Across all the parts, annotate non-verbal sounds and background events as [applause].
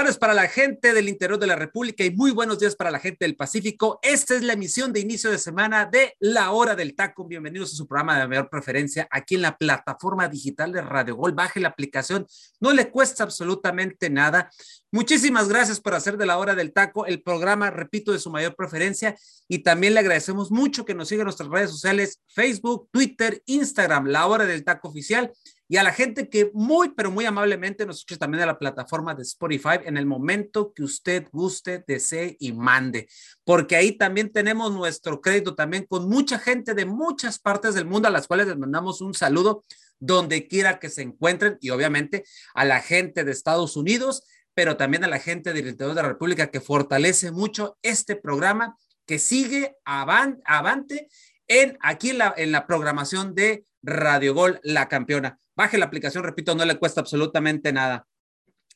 Tardes para la gente del interior de la República y muy buenos días para la gente del Pacífico. Esta es la emisión de inicio de semana de La Hora del Taco. Bienvenidos a su programa de mayor preferencia aquí en la plataforma digital de Radio Gol. Baje la aplicación, no le cuesta absolutamente nada. Muchísimas gracias por hacer de La Hora del Taco el programa, repito, de su mayor preferencia y también le agradecemos mucho que nos siga en nuestras redes sociales, Facebook, Twitter, Instagram, La Hora del Taco Oficial y a la gente que muy, pero muy amablemente nos escucha también de la plataforma de Spotify en el momento que usted guste, desee y mande, porque ahí también tenemos nuestro crédito también con mucha gente de muchas partes del mundo a las cuales les mandamos un saludo donde quiera que se encuentren y obviamente a la gente de Estados Unidos, pero también a la gente del interior de la República que fortalece mucho este programa que sigue avante en aquí en la, en la programación de Radio Gol, la campeona. Baje la aplicación, repito, no le cuesta absolutamente nada.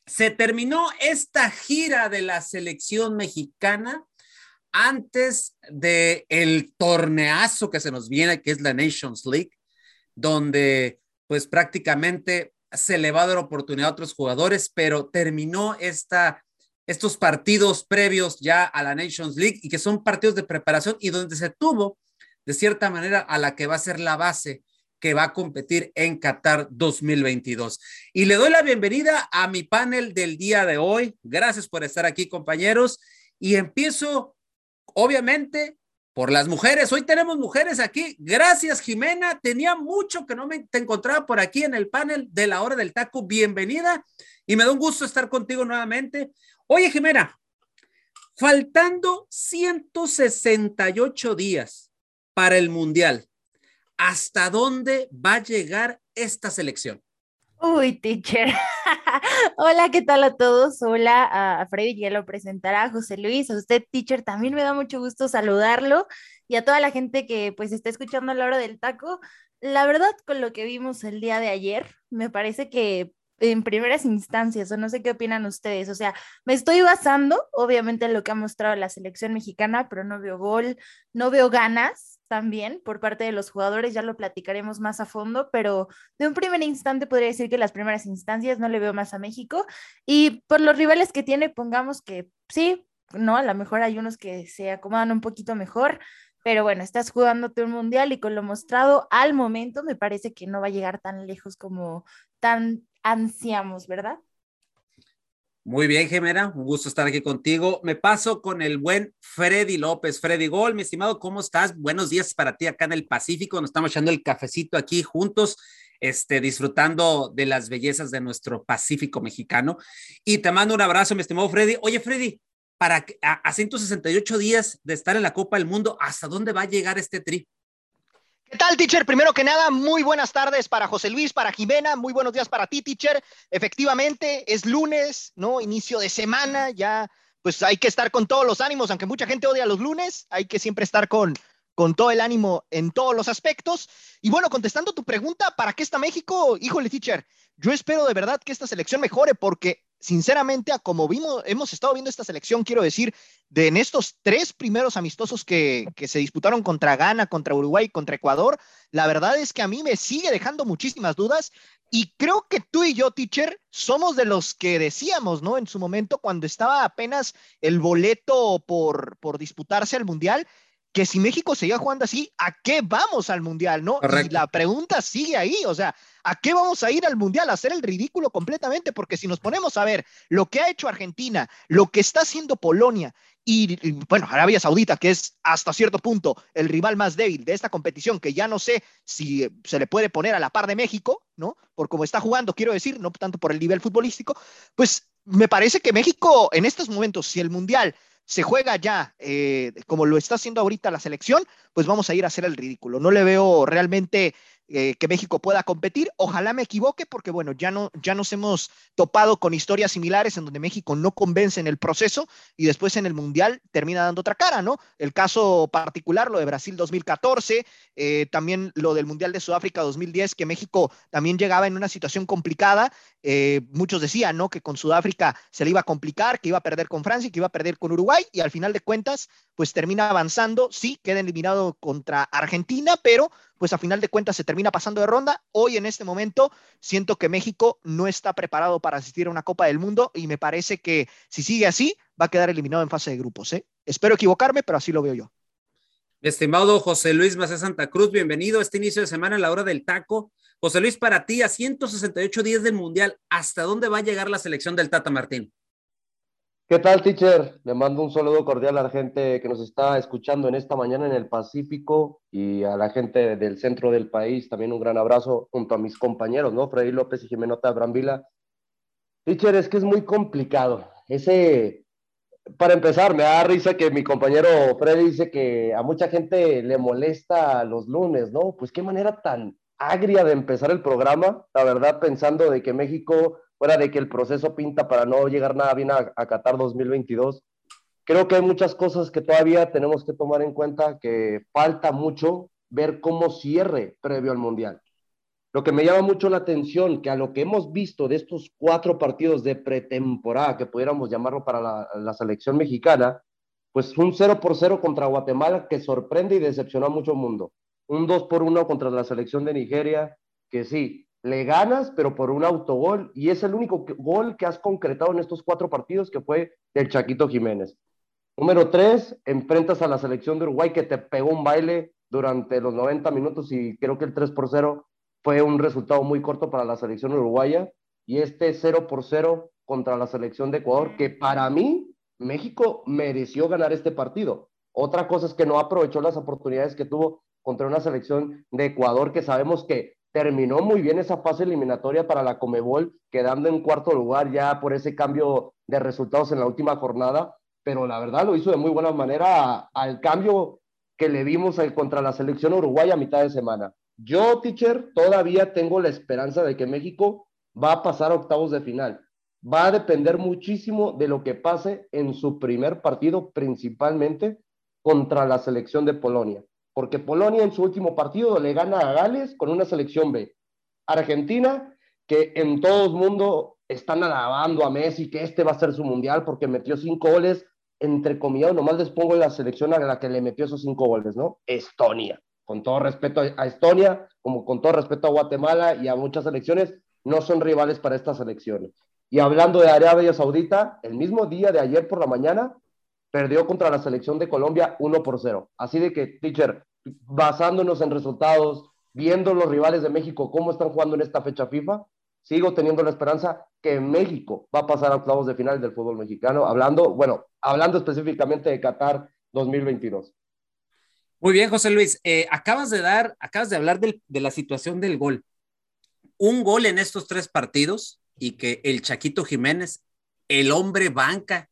Se terminó esta gira de la selección mexicana antes de torneazo que se nos viene, que es la Nations League, donde pues prácticamente se le va a dar oportunidad a otros jugadores, pero terminó esta, estos partidos previos ya a la Nations League y que son partidos de preparación y donde se tuvo de cierta manera a la que va a ser la base que va a competir en Qatar 2022. Y le doy la bienvenida a mi panel del día de hoy. Gracias por estar aquí, compañeros. Y empiezo, obviamente, por las mujeres. Hoy tenemos mujeres aquí. Gracias, Jimena. Tenía mucho que no me te encontraba por aquí en el panel de la hora del taco. Bienvenida. Y me da un gusto estar contigo nuevamente. Oye, Jimena, faltando 168 días para el Mundial, ¿hasta dónde va a llegar esta selección? Uy, teacher. [laughs] Hola, ¿qué tal a todos? Hola a Freddy, ya lo presentará José Luis. A usted, teacher, también me da mucho gusto saludarlo y a toda la gente que pues está escuchando a la hora del taco. La verdad, con lo que vimos el día de ayer, me parece que en primeras instancias, o no sé qué opinan ustedes, o sea, me estoy basando, obviamente, en lo que ha mostrado la selección mexicana, pero no veo gol, no veo ganas, también por parte de los jugadores, ya lo platicaremos más a fondo, pero de un primer instante podría decir que las primeras instancias no le veo más a México y por los rivales que tiene, pongamos que sí, no, a lo mejor hay unos que se acomodan un poquito mejor, pero bueno, estás jugándote un mundial y con lo mostrado al momento me parece que no va a llegar tan lejos como tan ansiamos, ¿verdad? Muy bien, Gemera, un gusto estar aquí contigo. Me paso con el buen Freddy López. Freddy Gol, mi estimado, ¿cómo estás? Buenos días para ti acá en el Pacífico. Nos estamos echando el cafecito aquí juntos, este, disfrutando de las bellezas de nuestro Pacífico mexicano. Y te mando un abrazo, mi estimado Freddy. Oye, Freddy, para a, a 168 días de estar en la Copa del Mundo, ¿hasta dónde va a llegar este tri? ¿Qué tal, teacher? Primero que nada, muy buenas tardes para José Luis, para Jimena, muy buenos días para ti, teacher. Efectivamente, es lunes, ¿no? Inicio de semana, ya pues hay que estar con todos los ánimos, aunque mucha gente odia los lunes, hay que siempre estar con, con todo el ánimo en todos los aspectos. Y bueno, contestando tu pregunta, ¿para qué está México? Híjole, teacher, yo espero de verdad que esta selección mejore porque sinceramente, a como vimos, hemos estado viendo esta selección, quiero decir, de en estos tres primeros amistosos que, se disputaron contra Ghana, contra Uruguay, contra Ecuador, la verdad es que a mí me sigue dejando muchísimas dudas y creo que tú y yo, teacher, somos de los que decíamos, ¿no? En su momento, cuando estaba apenas el boleto por, por disputarse al Mundial, que si México seguía jugando así, ¿a qué vamos al Mundial, no? Correcto. Y la pregunta sigue ahí, o sea, ¿a qué vamos a ir al Mundial? A hacer el ridículo completamente, porque si nos ponemos a ver lo que ha hecho Argentina, lo que está haciendo Polonia y, y, bueno, Arabia Saudita, que es hasta cierto punto el rival más débil de esta competición, que ya no sé si se le puede poner a la par de México, ¿no? Por cómo está jugando, quiero decir, no tanto por el nivel futbolístico, pues me parece que México en estos momentos, si el Mundial se juega ya eh, como lo está haciendo ahorita la selección, pues vamos a ir a hacer el ridículo. No le veo realmente eh, que México pueda competir. Ojalá me equivoque porque, bueno, ya, no, ya nos hemos topado con historias similares en donde México no convence en el proceso y después en el Mundial termina dando otra cara, ¿no? El caso particular, lo de Brasil 2014, eh, también lo del Mundial de Sudáfrica 2010, que México también llegaba en una situación complicada. Eh, muchos decían, ¿no? Que con Sudáfrica se le iba a complicar, que iba a perder con Francia, que iba a perder con Uruguay y al final de cuentas, pues termina avanzando, sí, queda eliminado contra Argentina, pero pues a final de cuentas se termina pasando de ronda. Hoy en este momento siento que México no está preparado para asistir a una Copa del Mundo y me parece que si sigue así va a quedar eliminado en fase de grupos. ¿eh? Espero equivocarme, pero así lo veo yo. estimado José Luis Macé Santa Cruz, bienvenido a este inicio de semana en la hora del taco. José Luis, para ti, a 168 días del Mundial, ¿hasta dónde va a llegar la selección del Tata Martín? ¿Qué tal, teacher? Le mando un saludo cordial a la gente que nos está escuchando en esta mañana en el Pacífico y a la gente del centro del país. También un gran abrazo junto a mis compañeros, ¿no? Freddy López y Jimenota Brambila. Teacher, es que es muy complicado. Ese, para empezar, me da risa que mi compañero Freddy dice que a mucha gente le molesta los lunes, ¿no? Pues qué manera tan agria de empezar el programa, la verdad, pensando de que México fuera de que el proceso pinta para no llegar nada bien a, Qatar 2022, creo que hay muchas cosas que todavía tenemos que tomar en cuenta, que falta mucho ver cómo cierre previo al Mundial. Lo que me llama mucho la atención, que a lo que hemos visto de estos cuatro partidos de pretemporada, que pudiéramos llamarlo para la, la selección mexicana, pues un 0 por 0 contra Guatemala que sorprende y decepcionó a mucho mundo. Un 2 por 1 contra la selección de Nigeria, que sí, le ganas, pero por un autogol, y es el único gol que has concretado en estos cuatro partidos, que fue del Chaquito Jiménez. Número tres, enfrentas a la selección de Uruguay que te pegó un baile durante los 90 minutos y creo que el 3 por 0 fue un resultado muy corto para la selección uruguaya. Y este 0 por 0 contra la selección de Ecuador, que para mí México mereció ganar este partido. Otra cosa es que no aprovechó las oportunidades que tuvo contra una selección de Ecuador que sabemos que terminó muy bien esa fase eliminatoria para la Comebol, quedando en cuarto lugar ya por ese cambio de resultados en la última jornada, pero la verdad lo hizo de muy buena manera al cambio que le vimos contra la selección uruguaya a mitad de semana. Yo, teacher, todavía tengo la esperanza de que México va a pasar a octavos de final. Va a depender muchísimo de lo que pase en su primer partido, principalmente contra la selección de Polonia porque Polonia en su último partido le gana a Gales con una selección B. Argentina, que en todo el mundo están alabando a Messi, que este va a ser su mundial porque metió cinco goles, entre comillas, nomás les pongo la selección a la que le metió esos cinco goles, ¿no? Estonia. Con todo respeto a Estonia, como con todo respeto a Guatemala y a muchas selecciones, no son rivales para estas selecciones. Y hablando de Arabia Saudita, el mismo día de ayer por la mañana, perdió contra la selección de Colombia 1 por 0. Así de que, teacher, basándonos en resultados, viendo los rivales de México cómo están jugando en esta fecha FIFA, sigo teniendo la esperanza que México va a pasar a octavos de final del fútbol mexicano, hablando, bueno, hablando específicamente de Qatar 2022. Muy bien, José Luis, eh, acabas de dar, acabas de hablar de la situación del gol. Un gol en estos tres partidos y que el Chaquito Jiménez, el hombre banca,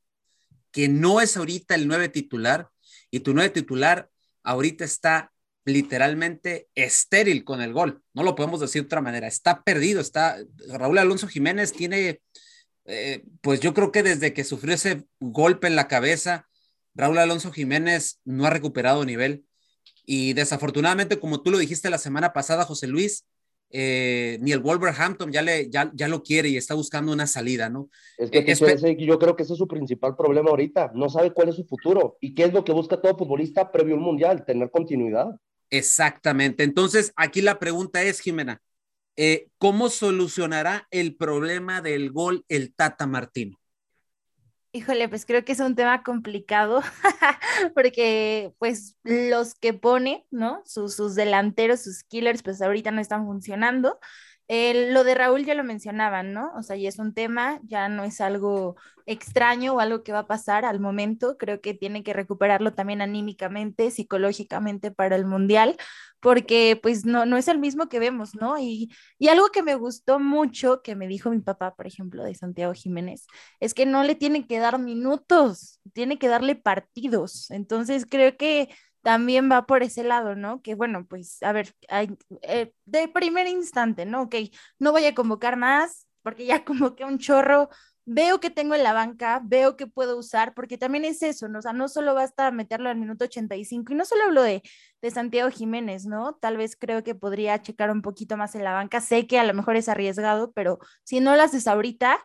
que no es ahorita el nueve titular y tu nueve titular ahorita está literalmente estéril con el gol. No lo podemos decir de otra manera. Está perdido. Está Raúl Alonso Jiménez tiene, eh, pues yo creo que desde que sufrió ese golpe en la cabeza, Raúl Alonso Jiménez no ha recuperado nivel. Y desafortunadamente, como tú lo dijiste la semana pasada, José Luis, eh, ni el Wolverhampton ya, le, ya, ya, lo quiere y está buscando una salida, ¿no? Es que eh, yo creo que ese es su principal problema ahorita, no sabe cuál es su futuro y qué es lo que busca todo futbolista previo al Mundial, tener continuidad. Exactamente, entonces aquí la pregunta es, Jimena, eh, ¿cómo solucionará el problema del gol el Tata Martino? Híjole, pues creo que es un tema complicado [laughs] porque pues los que pone, ¿no? Sus, sus delanteros, sus killers, pues ahorita no están funcionando lo de Raúl ya lo mencionaban, ¿no? O sea, ya es un tema, ya no es algo extraño o algo que va a pasar al momento. Creo que tiene que recuperarlo también anímicamente, psicológicamente para el Mundial, porque pues no, no es el mismo que vemos, ¿no? Y, y algo que me gustó mucho, que me dijo mi papá, por ejemplo, de Santiago Jiménez, es que no le tienen que dar minutos, tiene que darle partidos. Entonces creo que también va por ese lado, ¿no? Que bueno, pues a ver, eh, de primer instante, ¿no? Ok, no voy a convocar más porque ya [laughs] convoqué un chorro, veo que tengo en la banca, veo que puedo usar, porque también es eso, ¿no? O sea, no solo basta meterlo al minuto 85, y no solo hablo de, de Santiago Jiménez, ¿no? Tal vez creo que podría checar un poquito más en la banca, sé que a lo mejor es arriesgado, pero si no lo haces ahorita,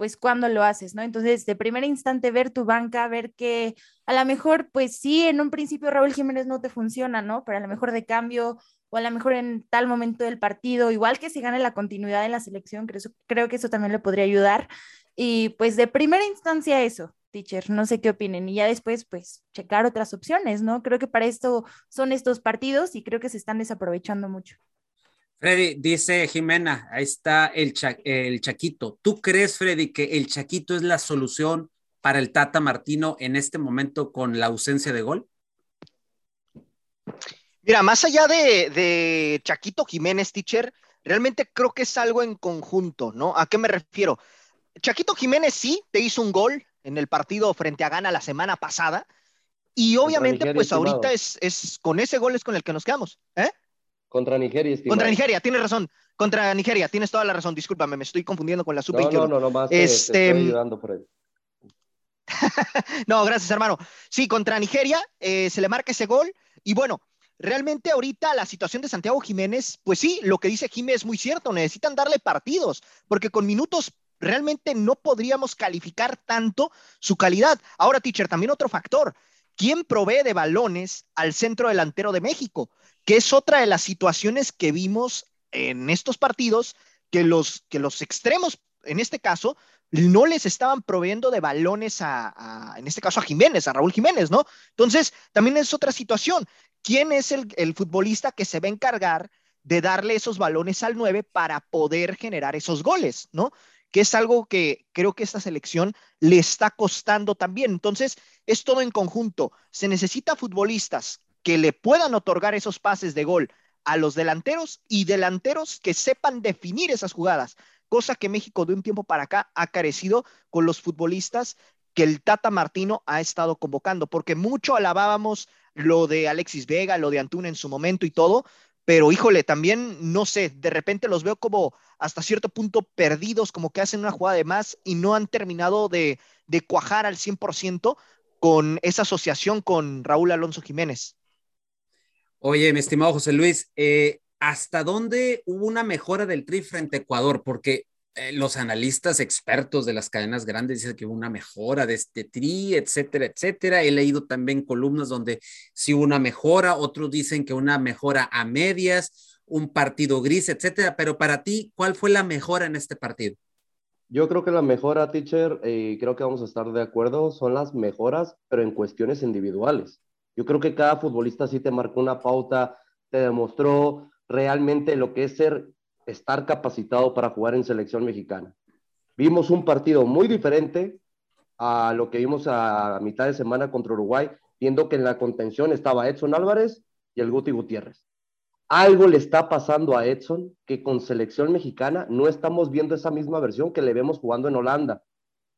pues cuando lo haces, ¿no? Entonces, de primer instante, ver tu banca, ver que a lo mejor, pues sí, en un principio Raúl Jiménez no te funciona, ¿no? Pero a lo mejor de cambio o a lo mejor en tal momento del partido, igual que si gane la continuidad en la selección, creo, creo que eso también le podría ayudar. Y pues de primera instancia eso, teacher, no sé qué opinen. Y ya después, pues, checar otras opciones, ¿no? Creo que para esto son estos partidos y creo que se están desaprovechando mucho. Freddy, dice Jimena, ahí está el, el Chaquito. ¿Tú crees, Freddy, que el Chaquito es la solución para el Tata Martino en este momento con la ausencia de gol? Mira, más allá de, de Chaquito Jiménez, teacher, realmente creo que es algo en conjunto, ¿no? ¿A qué me refiero? Chaquito Jiménez sí te hizo un gol en el partido frente a Gana la semana pasada. Y obviamente, pues ahorita es, es, con ese gol es con el que nos quedamos. ¿eh? Contra Nigeria. Contra Nigeria, tienes razón. Contra Nigeria, tienes toda la razón. Discúlpame, me estoy confundiendo con la sub No, no, no, no más este... estoy ayudando por ahí. [laughs] no, gracias, hermano. Sí, contra Nigeria eh, se le marca ese gol. Y bueno, realmente ahorita la situación de Santiago Jiménez, pues sí, lo que dice Jiménez es muy cierto. Necesitan darle partidos, porque con minutos realmente no podríamos calificar tanto su calidad. Ahora, teacher, también otro factor. ¿Quién provee de balones al centro delantero de México? Que es otra de las situaciones que vimos en estos partidos, que los, que los extremos, en este caso, no les estaban proveyendo de balones a, en este caso, a Jiménez, a Raúl Jiménez, ¿no? Entonces, también es otra situación. ¿Quién es el, el futbolista que se va a encargar de darle esos balones al 9 para poder generar esos goles, ¿no? Que es algo que creo que esta selección le está costando también. Entonces, es todo en conjunto. Se necesita futbolistas que le puedan otorgar esos pases de gol a los delanteros y delanteros que sepan definir esas jugadas, cosa que México de un tiempo para acá ha carecido con los futbolistas que el Tata Martino ha estado convocando, porque mucho alabábamos lo de Alexis Vega, lo de Antuna en su momento y todo, pero híjole, también no sé, de repente los veo como hasta cierto punto perdidos, como que hacen una jugada de más y no han terminado de, de cuajar al 100% con esa asociación con Raúl Alonso Jiménez. Oye, mi estimado José Luis, eh, ¿hasta dónde hubo una mejora del Tri frente a Ecuador? Porque eh, los analistas expertos de las cadenas grandes dicen que hubo una mejora de este Tri, etcétera, etcétera. He leído también columnas donde sí hubo una mejora, otros dicen que una mejora a medias, un partido gris, etcétera. Pero para ti, ¿cuál fue la mejora en este partido? Yo creo que la mejora, teacher, y creo que vamos a estar de acuerdo, son las mejoras, pero en cuestiones individuales. Yo creo que cada futbolista sí te marcó una pauta, te demostró realmente lo que es ser, estar capacitado para jugar en selección mexicana. Vimos un partido muy diferente a lo que vimos a, mitad de semana contra Uruguay, viendo que en la contención estaba Edson Álvarez y el Guti Gutiérrez. Algo le está pasando a Edson que con selección mexicana no estamos viendo esa misma versión que le vemos jugando en Holanda.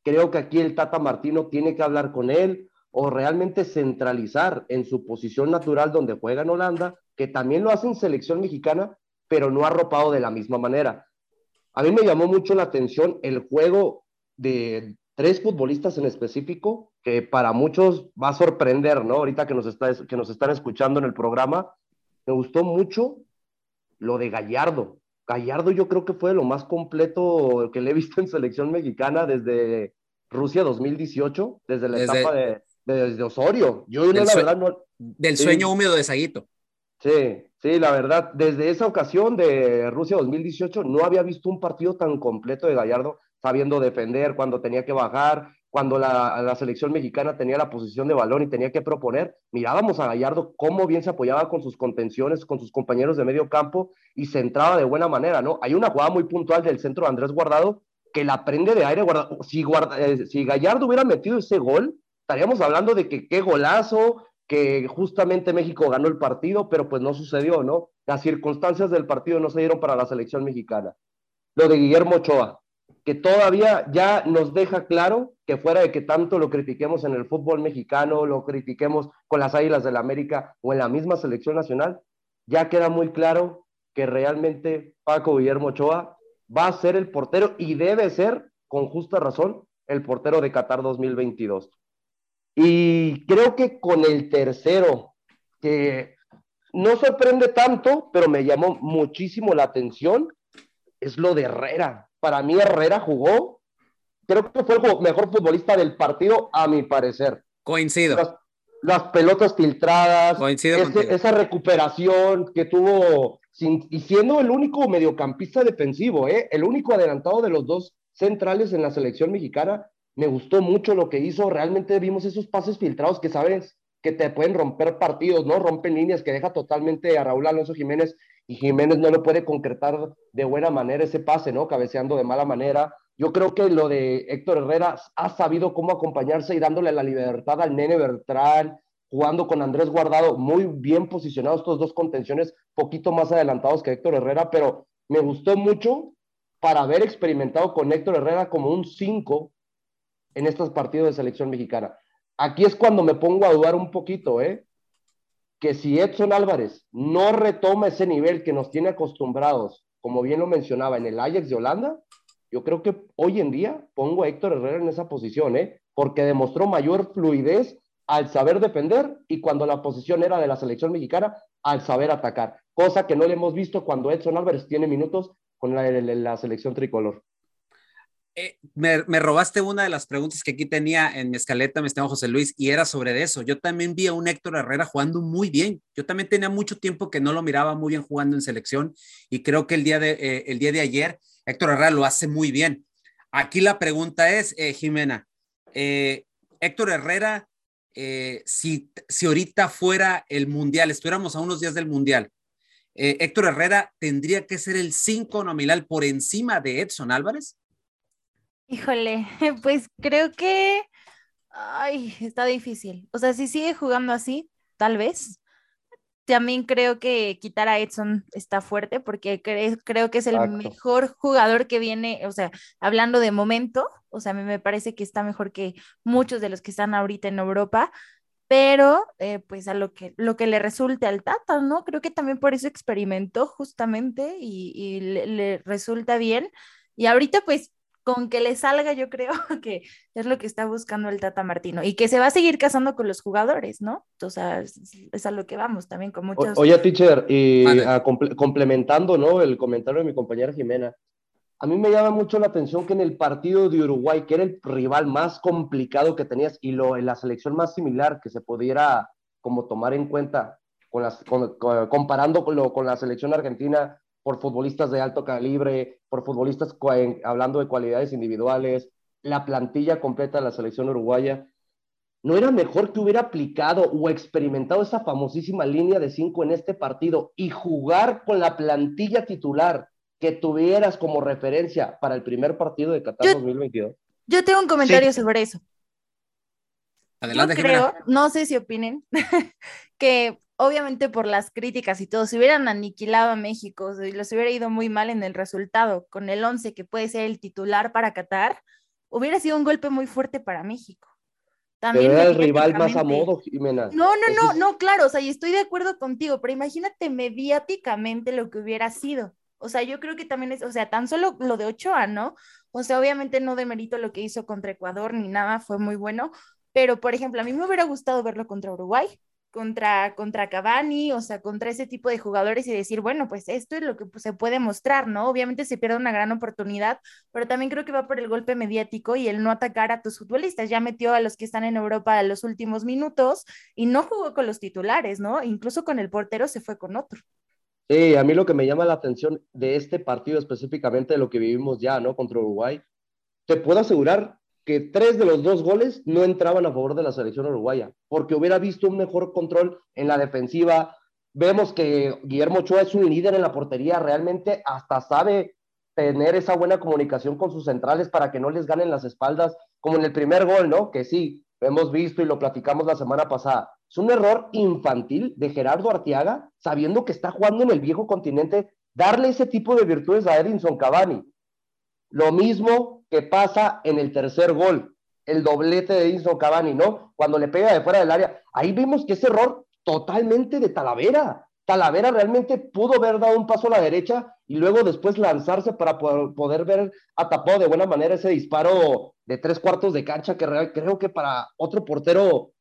Creo que aquí el Tata Martino tiene que hablar con él, o realmente centralizar en su posición natural donde juega en Holanda, que también lo hace en selección mexicana, pero no arropado de la misma manera. A mí me llamó mucho la atención el juego de tres futbolistas en específico, que para muchos va a sorprender, ¿no? Ahorita que nos, está, que nos están escuchando en el programa, me gustó mucho lo de Gallardo. Gallardo yo creo que fue lo más completo que le he visto en selección mexicana desde Rusia 2018, desde la etapa de, desde Osorio. Yo del, la verdad no, del sueño húmedo de Saguito. Sí, sí, la verdad, desde esa ocasión de Rusia 2018 no había visto un partido tan completo de Gallardo, sabiendo defender cuando tenía que bajar, cuando la, la, selección mexicana tenía la posición de balón y tenía que proponer, mirábamos a Gallardo cómo bien se apoyaba con sus contenciones, con sus compañeros de medio campo y se entraba de buena manera, ¿no? Hay una jugada muy puntual del centro de Andrés Guardado que la prende de aire, guardado. Si, guarda, eh, si Gallardo hubiera metido ese gol, estaríamos hablando de que qué golazo, que justamente México ganó el partido, pero pues no sucedió, ¿no? Las circunstancias del partido no se dieron para la selección mexicana. Lo de Guillermo Ochoa. que todavía ya nos deja claro que fuera de que tanto lo critiquemos en el fútbol mexicano, lo critiquemos con las Águilas del la América o en la misma selección nacional, ya queda muy claro que realmente Paco Guillermo Ochoa va a ser el portero y debe ser, con justa razón, el portero de Qatar 2022. Y creo que con el tercero, que no sorprende tanto, pero me llamó muchísimo la atención, es lo de Herrera. Para mí Herrera jugó, creo que fue el mejor futbolista del partido, a mi parecer. Coincido. Las, pelotas filtradas, esa recuperación que tuvo, y siendo el único mediocampista defensivo, ¿eh? el único adelantado de los dos centrales en la selección mexicana, me gustó mucho lo que hizo, realmente vimos esos pases filtrados que sabes que te pueden romper partidos, ¿no? Rompen líneas que deja totalmente a Raúl Alonso Jiménez y Jiménez no lo puede concretar de buena manera ese pase, ¿no? Cabeceando de mala manera. Yo creo que lo de Héctor Herrera ha sabido cómo acompañarse y dándole la libertad al nene Bertrán, jugando con Andrés Guardado, muy bien posicionados estos dos contenciones, poquito más adelantados que Héctor Herrera, pero me gustó mucho para haber experimentado con Héctor Herrera como un 5 en estos partidos de selección mexicana. Aquí es cuando me pongo a dudar un poquito, ¿eh? Que si Edson Álvarez no retoma ese nivel que nos tiene acostumbrados, como bien lo mencionaba, en el Ajax de Holanda, yo creo que hoy en día pongo a Héctor Herrera en esa posición, ¿eh? Porque demostró mayor fluidez al saber defender y cuando la posición era de la selección mexicana, al saber atacar, cosa que no le hemos visto cuando Edson Álvarez tiene minutos con la, la selección tricolor. Eh, me, robaste una de las preguntas que aquí tenía en mi escaleta, mi estimado José Luis, y era sobre eso. Yo también vi a un Héctor Herrera jugando muy bien. Yo también tenía mucho tiempo que no lo miraba muy bien jugando en selección y creo que el día de, eh, el día de ayer Héctor Herrera lo hace muy bien. Aquí la pregunta es, eh, Jimena, Héctor Herrera, si, si ahorita fuera el Mundial, estuviéramos a unos días del Mundial, Héctor Herrera tendría que ser el 5 nominal por encima de Edson Álvarez. Híjole, [laughs] pues creo que, ay, está difícil. O sea, si sigue jugando así, tal vez. También creo que quitar a Edson está fuerte porque creo que es el mejor jugador que viene, o sea, hablando de momento, o sea, me, me parece que está mejor que muchos de los que están ahorita en Europa, pero eh, pues a lo que, lo que le resulte al Tata, ¿no? Creo que también por eso experimentó justamente y, le resulta bien. Y ahorita pues con que le salga, yo creo [laughs] que es lo que está buscando el Tata Martino y que se va a seguir casando con los jugadores, ¿no? O sea, es, a lo que vamos también con muchos. oye, teacher, y complementando, ¿no? El comentario de mi compañera Jimena, a mí me llama mucho la atención que en el partido de Uruguay, que era el rival más complicado que tenías y lo, en la selección más similar que se pudiera como tomar en cuenta con las, comparando con, lo, con la selección argentina, por futbolistas de alto calibre, por futbolistas hablando de cualidades individuales, la plantilla completa de la selección uruguaya. ¿No era mejor que hubiera aplicado o experimentado esa famosísima línea de cinco en este partido y jugar con la plantilla titular que tuvieras como referencia para el primer partido de Qatar 2022? Yo tengo un comentario sobre eso. Adelante, yo creo, no sé si opinen, [laughs] que obviamente por las críticas y todo, si hubieran aniquilado a México, si les hubiera ido muy mal en el resultado, con el 11 que puede ser el titular para Qatar, hubiera sido un golpe muy fuerte para México. También era el rival más a modo, Jimena. No, no, no, no, claro, o sea, y estoy de acuerdo contigo, pero imagínate mediáticamente lo que hubiera sido. O sea, yo creo que también es, o sea, tan solo lo de Ochoa, ¿no? O sea, obviamente no demerito lo que hizo contra Ecuador ni nada, fue muy bueno, pero por ejemplo, a mí me hubiera gustado verlo contra Uruguay, contra, contra Cavani, o sea, contra ese tipo de jugadores y decir, bueno, pues esto es lo que pues, se puede mostrar, ¿no? Obviamente se pierde una gran oportunidad, pero también creo que va por el golpe mediático y el no atacar a tus futbolistas. Ya metió a los que están en Europa en los últimos minutos y no jugó con los titulares, ¿no? Incluso con el portero se fue con otro. Sí, a mí lo que me llama la atención de este partido específicamente de lo que vivimos ya, ¿no? Contra Uruguay, te puedo asegurar que tres de los dos goles no entraban a favor de la selección uruguaya, porque hubiera visto un mejor control en la defensiva. Vemos que Guillermo Ochoa es un líder en la portería, realmente hasta sabe tener esa buena comunicación con sus centrales para que no les ganen las espaldas, como en el primer gol, ¿no? Que sí, hemos visto y lo platicamos la semana pasada. Es un error infantil de Gerardo Arteaga, sabiendo que está jugando en el viejo continente, darle ese tipo de virtudes a Edinson Cavani Lo mismo que pasa en el tercer gol, el doblete de Edinson Cavani, ¿no? Cuando le pega de fuera del área. Ahí vimos que ese error totalmente de Talavera. Talavera realmente pudo haber dado un paso a la derecha y luego después lanzarse para poder, ver atapado de buena manera ese disparo de tres cuartos de cancha que creo que para otro portero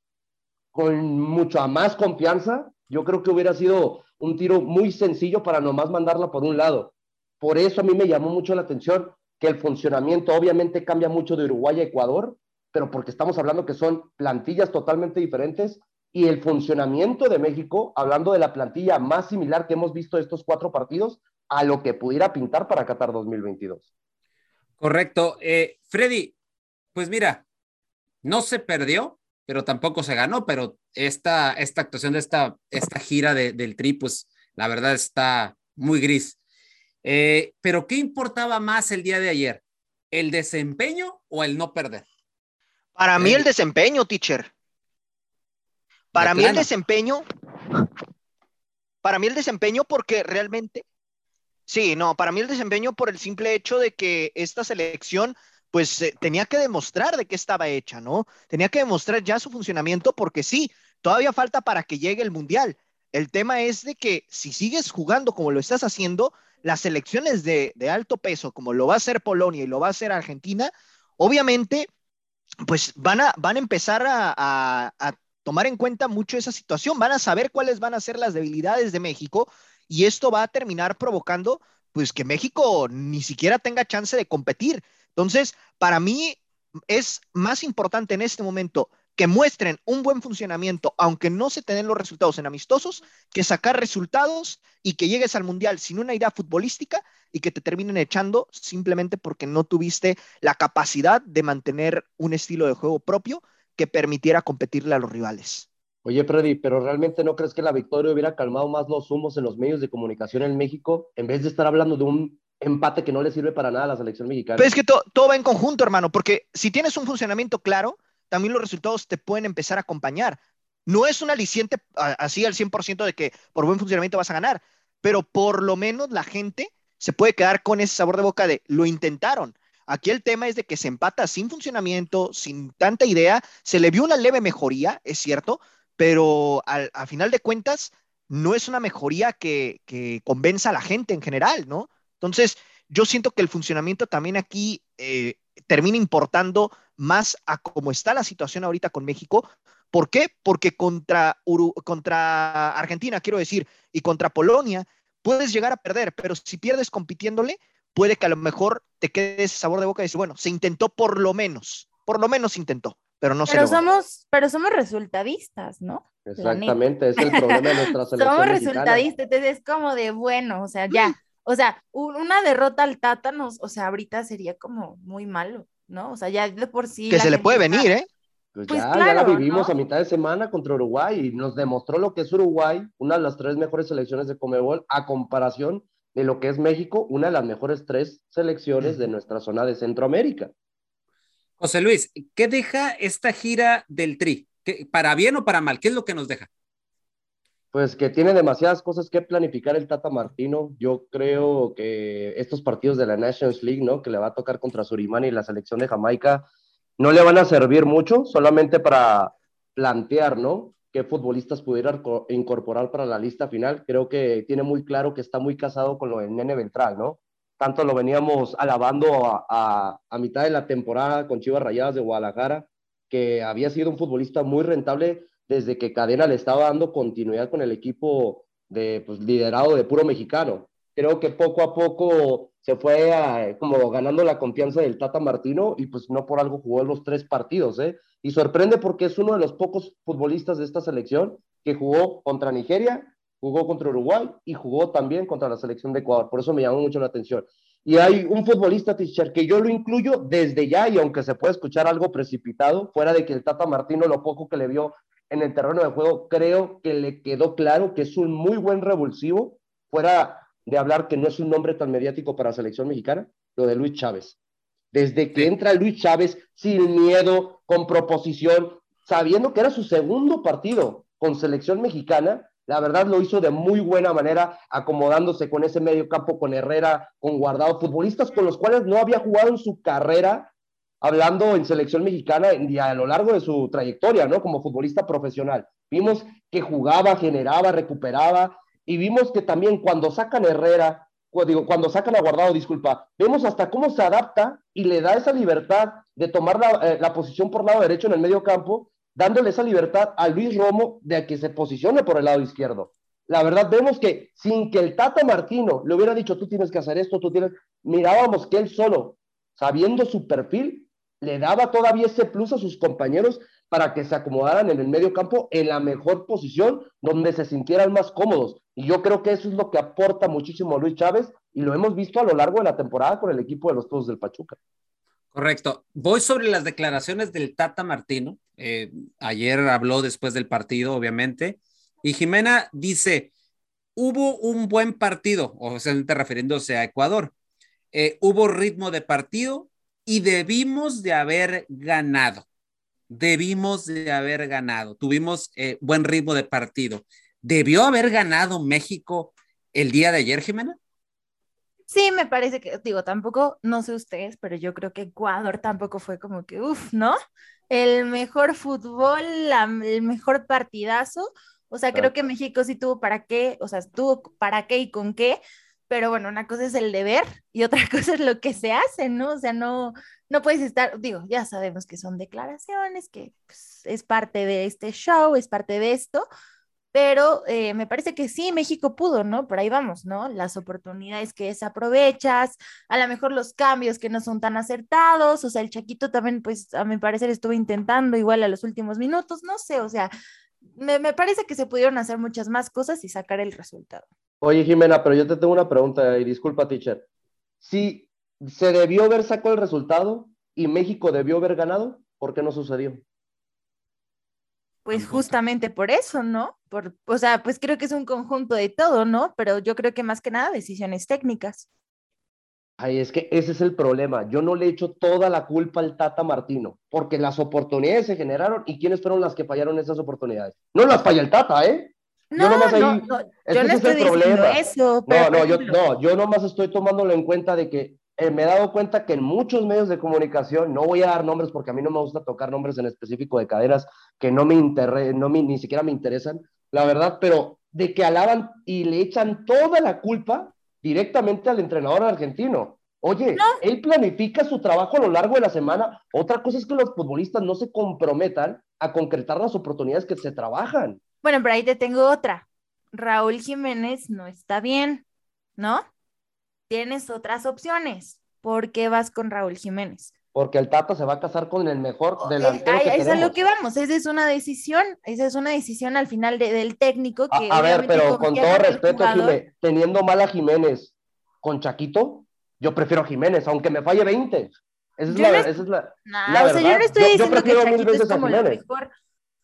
con mucha más confianza, yo creo que hubiera sido un tiro muy sencillo para nomás mandarla por un lado. Por eso a mí me llamó mucho la atención que el funcionamiento obviamente cambia mucho de Uruguay a Ecuador, pero porque estamos hablando que son plantillas totalmente diferentes y el funcionamiento de México, hablando de la plantilla más similar que hemos visto estos cuatro partidos, a lo que pudiera pintar para Qatar 2022. Correcto. Eh, Freddy, pues mira, no se perdió, pero tampoco se ganó, pero esta, esta actuación de esta, esta gira del Tri, pues la verdad está muy gris. Eh, pero ¿qué importaba más el día de ayer? ¿El desempeño o el no perder? Para mí el desempeño, teacher. Para mí el desempeño, para mí el desempeño porque realmente, sí, no, para mí el desempeño por el simple hecho de que esta selección pues eh, tenía que demostrar de qué estaba hecha, ¿no? Tenía que demostrar ya su funcionamiento porque sí, todavía falta para que llegue el Mundial. El tema es de que si sigues jugando como lo estás haciendo, las selecciones de, alto peso, como lo va a hacer Polonia y lo va a hacer Argentina, obviamente, pues van a, van a empezar a, tomar en cuenta mucho esa situación, van a saber cuáles van a ser las debilidades de México y esto va a terminar provocando pues que México ni siquiera tenga chance de competir. Entonces, para mí es más importante en este momento que muestren un buen funcionamiento, aunque no se tengan los resultados en amistosos, que sacar resultados y que llegues al Mundial sin una idea futbolística y que te terminen echando simplemente porque no tuviste la capacidad de mantener un estilo de juego propio que permitiera competirle a los rivales. Oye, Freddy, pero ¿realmente no crees que la victoria hubiera calmado más los humos en los medios de comunicación en México en vez de estar hablando de un empate que no le sirve para nada a la selección mexicana? Pero es que todo va en conjunto, hermano, porque si tienes un funcionamiento claro, también los resultados te pueden empezar a acompañar. No es un aliciente así al 100% de que por buen funcionamiento vas a ganar, pero por lo menos la gente se puede quedar con ese sabor de boca de lo intentaron. Aquí el tema es de que se empata sin funcionamiento, sin tanta idea. Se le vio una leve mejoría, es cierto, pero al, a final de cuentas no es una mejoría que, convenza a la gente en general, ¿no? Entonces, yo siento que el funcionamiento también aquí eh, termina importando más a cómo está la situación ahorita con México. ¿Por qué? Porque contra, contra Argentina, quiero decir, y contra Polonia, puedes llegar a perder, pero si pierdes compitiéndole, puede que a lo mejor te quede ese sabor de boca y decir, bueno, se intentó por lo menos, por lo menos se intentó, pero no pero somos, Pero somos resultadistas, ¿no? Exactamente, es el problema de nuestra [laughs] selección Somos resultadistas, entonces es como de, bueno, o sea, ya, o sea, una derrota al Tata, o sea, ahorita sería como muy malo, ¿no? O sea, ya de por sí. Que se le puede venir, ¿eh? Pues, pues ya, ya, la vivimos a mitad de semana contra Uruguay y nos demostró lo que es Uruguay, una de las tres mejores selecciones de Comebol, a comparación de lo que es México, una de las mejores tres selecciones de nuestra zona de Centroamérica. José Luis, ¿qué deja esta gira del Tri? ¿Para bien o para mal? ¿Qué es lo que nos deja? Pues que tiene demasiadas cosas que planificar el Tata Martino. Yo creo que estos partidos de la Nations League, ¿no? Que le va a tocar contra Surimán y la selección de Jamaica, no le van a servir mucho, solamente para plantear, ¿no? qué futbolistas pudiera incorporar para la lista final. Creo que tiene muy claro que está muy casado con lo del Nene Ventral, ¿no? Tanto lo veníamos alabando a, mitad de la temporada con Chivas Rayadas de Guadalajara, que había sido un futbolista muy rentable desde que Cadena le estaba dando continuidad con el equipo de, pues, liderado de puro mexicano. Creo que poco a poco se fue como ganando la confianza del Tata Martino y pues no por algo jugó los tres partidos, ¿eh? Y sorprende porque es uno de los pocos futbolistas de esta selección que jugó contra Nigeria, jugó contra Uruguay y jugó también contra la selección de Ecuador. Por eso me llamó mucho la atención. Y hay un futbolista, Tischer, que yo lo incluyo desde ya, y aunque se puede escuchar algo precipitado, fuera de que el Tata Martino, lo poco que le vio en el terreno de juego, creo que le quedó claro que es un muy buen revulsivo, fuera de hablar que no es un nombre tan mediático para la selección mexicana, lo de Luis Chávez. Desde que entra Luis Chávez sin miedo, con proposición, sabiendo que era su segundo partido con selección mexicana, La verdad lo hizo de muy buena manera, acomodándose con ese medio campo, con Herrera, con Guardado, futbolistas con los cuales no había jugado en su carrera, hablando en selección mexicana y a lo largo de su trayectoria, ¿no? Como futbolista profesional. Vimos que jugaba, generaba, recuperaba, y vimos que también cuando sacan Herrera, digo, cuando sacan a Guardado, disculpa, vemos hasta cómo se adapta y le da esa libertad de tomar la, eh, la posición por lado derecho en el medio campo dándole esa libertad a Luis Romo de que se posicione por el lado izquierdo. La verdad, vemos que sin que el Tata Martino le hubiera dicho, tú tienes que hacer esto, tú tienes, mirábamos que él solo, sabiendo su perfil, le daba todavía ese plus a sus compañeros para que se acomodaran en el medio campo en la mejor posición, donde se sintieran más cómodos. Y yo creo que eso es lo que aporta muchísimo Luis Chávez y lo hemos visto a lo largo de la temporada con el equipo de los Todos del Pachuca. Correcto. Voy sobre las declaraciones del Tata Martino. Eh, ayer habló después del partido, obviamente. Y Jimena dice, hubo un buen partido, o sea, refiriéndose a Ecuador. Eh, hubo ritmo de partido y debimos de haber ganado. Debimos de haber ganado. Tuvimos eh, buen ritmo de partido. ¿Debió haber ganado México el día de ayer, Jimena? Sí, me parece que, digo, tampoco, no sé ustedes, pero yo creo que Ecuador tampoco fue como que, uff, ¿no? El mejor fútbol, el mejor partidazo. O sea, creo que México sí tuvo para qué, o sea, tuvo para qué y con qué, pero bueno, una cosa es el deber y otra [laughs] cosa es lo que se hace, ¿no? O sea, no, no puedes estar, digo, ya sabemos que son declaraciones, que pues, es parte de este show, es parte de esto, pero eh, me parece que sí, México pudo, ¿no? Por ahí vamos, ¿no? Las oportunidades que desaprovechas, a lo mejor los cambios que no son tan acertados, o sea, el Chaquito también, pues, a mi parecer estuvo intentando igual a los últimos minutos, no sé, o sea, me, me parece que se pudieron hacer muchas más cosas y sacar el resultado. Oye, Jimena, pero yo te tengo una pregunta y disculpa, teacher. Si se debió haber sacado el resultado y México debió haber ganado, ¿por qué no sucedió? Pues justamente por eso, ¿no? Por, o sea, pues creo que es un conjunto de todo, ¿no? Pero yo creo que más que nada decisiones técnicas. Ay, es que ese es el problema. Yo no le echo toda la culpa al Tata Martino, porque las oportunidades se generaron y quiénes fueron las que fallaron esas oportunidades. No las falla el Tata, ¿eh? No, yo, nomás ahí, no, no, yo no estoy diciendo eso. Pero no, no, yo, no, yo nomás estoy tomándolo en cuenta de que eh, me he dado cuenta que en muchos medios de comunicación, no voy a dar nombres porque a mí no me gusta tocar nombres en específico de caderas que no me no me, ni siquiera me interesan, la verdad, pero de que alaban y le echan toda la culpa directamente al entrenador argentino. Oye, él planifica su trabajo a lo largo de la semana. Otra cosa es que los futbolistas no se comprometan a concretar las oportunidades que se trabajan. Bueno, pero ahí te tengo otra. Raúl Jiménez no está bien, ¿no? tienes otras opciones. ¿Por qué vas con Raúl Jiménez? Porque el Tata se va a casar con el mejor oh, delantero. que es a lo que vamos, esa es una decisión, esa es una decisión al final del técnico. Que a, ver, pero con todo respeto, Jiménez, teniendo mal a Jiménez con Chaquito, yo prefiero a Jiménez, aunque me falle 20. Esa es, la, esa es la, o sea, yo no estoy diciendo que Chaquito es como lo mejor.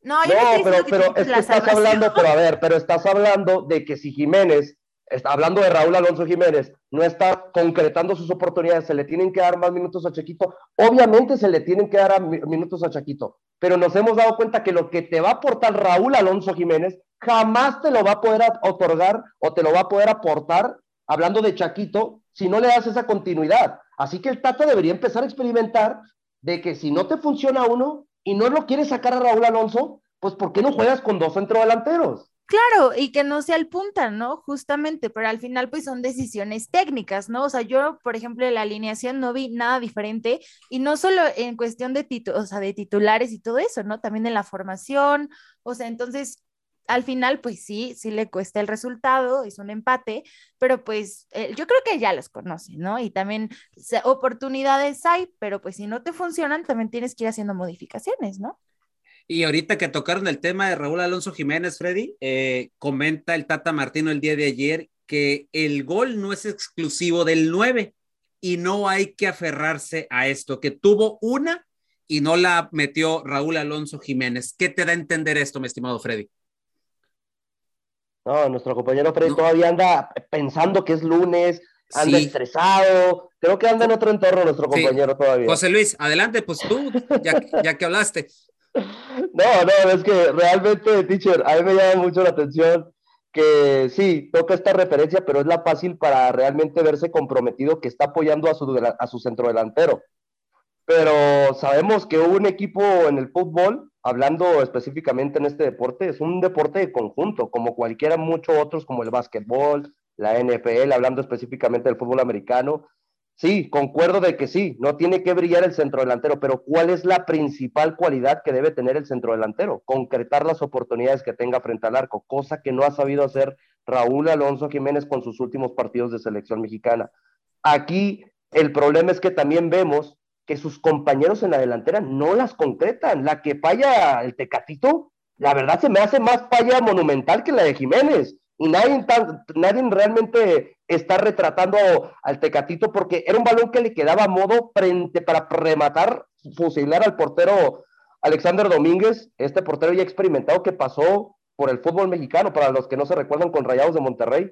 No, yo no, pero, pero es que estás hablando, pero a ver, pero estás hablando de que si Jiménez está hablando de Raúl Alonso Jiménez, no está concretando sus oportunidades, se le tienen que dar más minutos a Chaquito. Obviamente se le tienen que dar minutos a Chaquito, pero nos hemos dado cuenta que lo que te va a aportar Raúl Alonso Jiménez jamás te lo va a poder otorgar o te lo va a poder aportar, hablando de Chaquito, si no le das esa continuidad. Así que el Tata debería empezar a experimentar de que si no te funciona uno y no lo quieres sacar a Raúl Alonso, pues ¿por qué no juegas con dos centrodelanteros? Claro, y que no se al punta, ¿no? Justamente, pero al final pues son decisiones técnicas, ¿no? O sea, yo, por ejemplo, en la alineación no vi nada diferente y no solo en cuestión de, o sea, de titulares y todo eso, ¿no? También en la formación, o sea, entonces al final, pues sí, sí le cuesta el resultado, es un empate, pero pues eh, yo creo que ya los conoce, ¿no? Y también oportunidades hay, pero pues si no te funcionan, también tienes que ir haciendo modificaciones, ¿no? Y ahorita que tocaron el tema de Raúl Alonso Jiménez, Freddy, eh, comenta el Tata Martino el día de ayer que el gol no es exclusivo del 9 y no hay que aferrarse a esto, que tuvo una y no la metió Raúl Alonso Jiménez. ¿Qué te da a entender esto, mi estimado Freddy? No, nuestro compañero Freddy todavía anda pensando que es lunes, anda estresado. Creo que anda en otro entorno nuestro compañero todavía. José Luis, adelante, pues tú, ya, ya que hablaste. [laughs] No, no, es que realmente, teacher, a mí me llama mucho la atención que sí, toca esta referencia, pero es la fácil para realmente verse comprometido que está apoyando a su, a su centrodelantero. Pero sabemos que un equipo en el fútbol, hablando específicamente en este deporte, es un deporte de conjunto, como cualquiera muchos otros, como el básquetbol, la NFL, hablando específicamente del fútbol americano, Sí, concuerdo de que sí, no tiene que brillar el centrodelantero, pero ¿cuál es la principal cualidad que debe tener el centrodelantero? Concretar las oportunidades que tenga frente al arco, cosa que no ha sabido hacer Raúl Alonso Jiménez con sus últimos partidos de selección mexicana. Aquí el problema es que también vemos que sus compañeros en la delantera no las concretan. La que falla el Tecatito, la verdad se me hace más falla monumental que la de Jiménez y nadie, nadie realmente está retratando al Tecatito porque era un balón que le quedaba a modo frente para rematar, fusilar al portero Alexander Domínguez, este portero ya experimentado que pasó por el fútbol mexicano, para los que no se recuerdan con Rayados de Monterrey.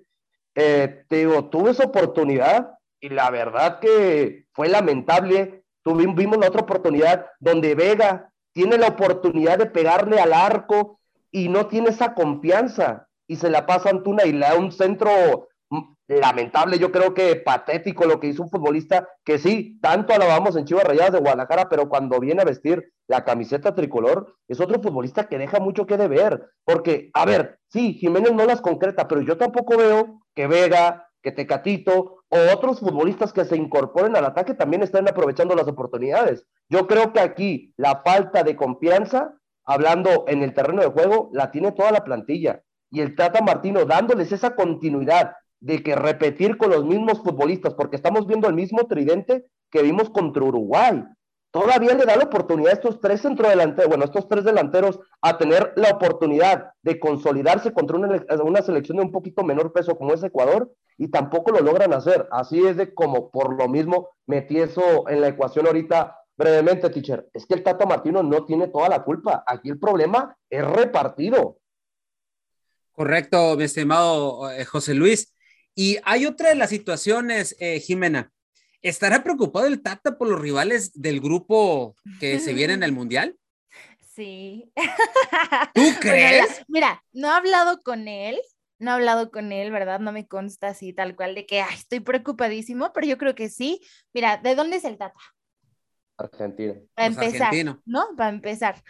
Eh, te digo, tuve esa oportunidad y la verdad que fue lamentable. Tuvimos, vimos la otra oportunidad donde Vega tiene la oportunidad de pegarle al arco y no tiene esa confianza y se la pasa a Antuna y le da un centro lamentable, yo creo que patético lo que hizo un futbolista que sí, tanto alabamos en Chivas Rayadas de Guadalajara, pero cuando viene a vestir la camiseta tricolor, es otro futbolista que deja mucho que deber, porque, a ver, sí, Jiménez no las concreta, pero yo tampoco veo que Vega, que Tecatito otros futbolistas que se incorporen al ataque también estén aprovechando las oportunidades. Yo creo que aquí la falta de confianza, hablando en el terreno de juego, la tiene toda la plantilla y el Tata Martino dándoles esa continuidad de que repetir con los mismos futbolistas, porque estamos viendo el mismo tridente que vimos contra Uruguay. Todavía le da la oportunidad a estos tres centrodelanteros, bueno, estos tres delanteros a tener la oportunidad de consolidarse contra una, una selección de un poquito menor peso como es Ecuador y tampoco lo logran hacer. Así es de como por lo mismo metí eso en la ecuación ahorita brevemente, teacher. Es que el Tata Martino no tiene toda la culpa. Aquí el problema es repartido. Correcto, mi estimado eh, José Luis. Y hay otra de las situaciones, eh, Jimena. ¿Estará preocupado el Tata por los rivales del grupo que se viene en el [laughs] Mundial? Sí. ¿Tú [laughs] crees? mira, no he hablado con él, no he hablado con él, ¿verdad? No me consta así tal cual de que estoy preocupadísimo, pero yo creo que sí. Mira, ¿de dónde es el Tata? Argentina. Para pues empezar, ¿no? Para empezar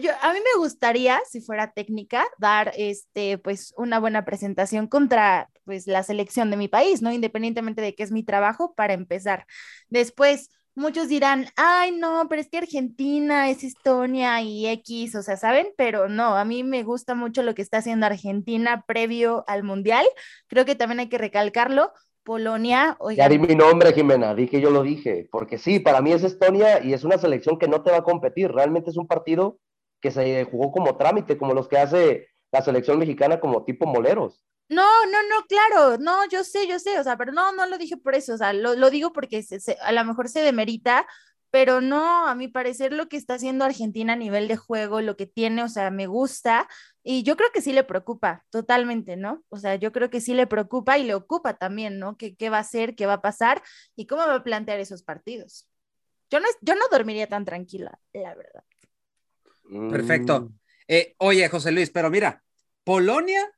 yo, a mí me gustaría, si fuera técnica, dar este, pues, una buena presentación contra pues, la selección de mi país, ¿no? Independientemente de que es mi trabajo, para empezar. Después, muchos dirán, ay, no, pero es que Argentina es Estonia y X, o sea, ¿saben? Pero no, a mí me gusta mucho lo que está haciendo Argentina previo al Mundial. Creo que también hay que recalcarlo. Polonia. Ya di mi nombre, Jimena, di que yo lo dije, porque sí, para mí es Estonia y es una selección que no te va a competir. Realmente es un partido que se jugó como trámite, como los que hace la selección mexicana como tipo moleros. No, no, no, claro, no, yo sé, yo sé, o sea, pero no, no lo dije por eso, o sea, lo, lo digo porque a lo mejor se demerita pero no, a mi parecer lo que está haciendo Argentina a nivel de juego, lo que tiene, o sea, me gusta y yo creo que sí le preocupa totalmente, ¿no? O sea, yo creo que sí le preocupa y le ocupa también, ¿no? ¿Qué, qué va a hacer, qué va a pasar y cómo va a plantear esos partidos? Yo no, yo no dormiría tan tranquila, la verdad. Perfecto. Eh, oye, José Luis, pero mira, Polonia,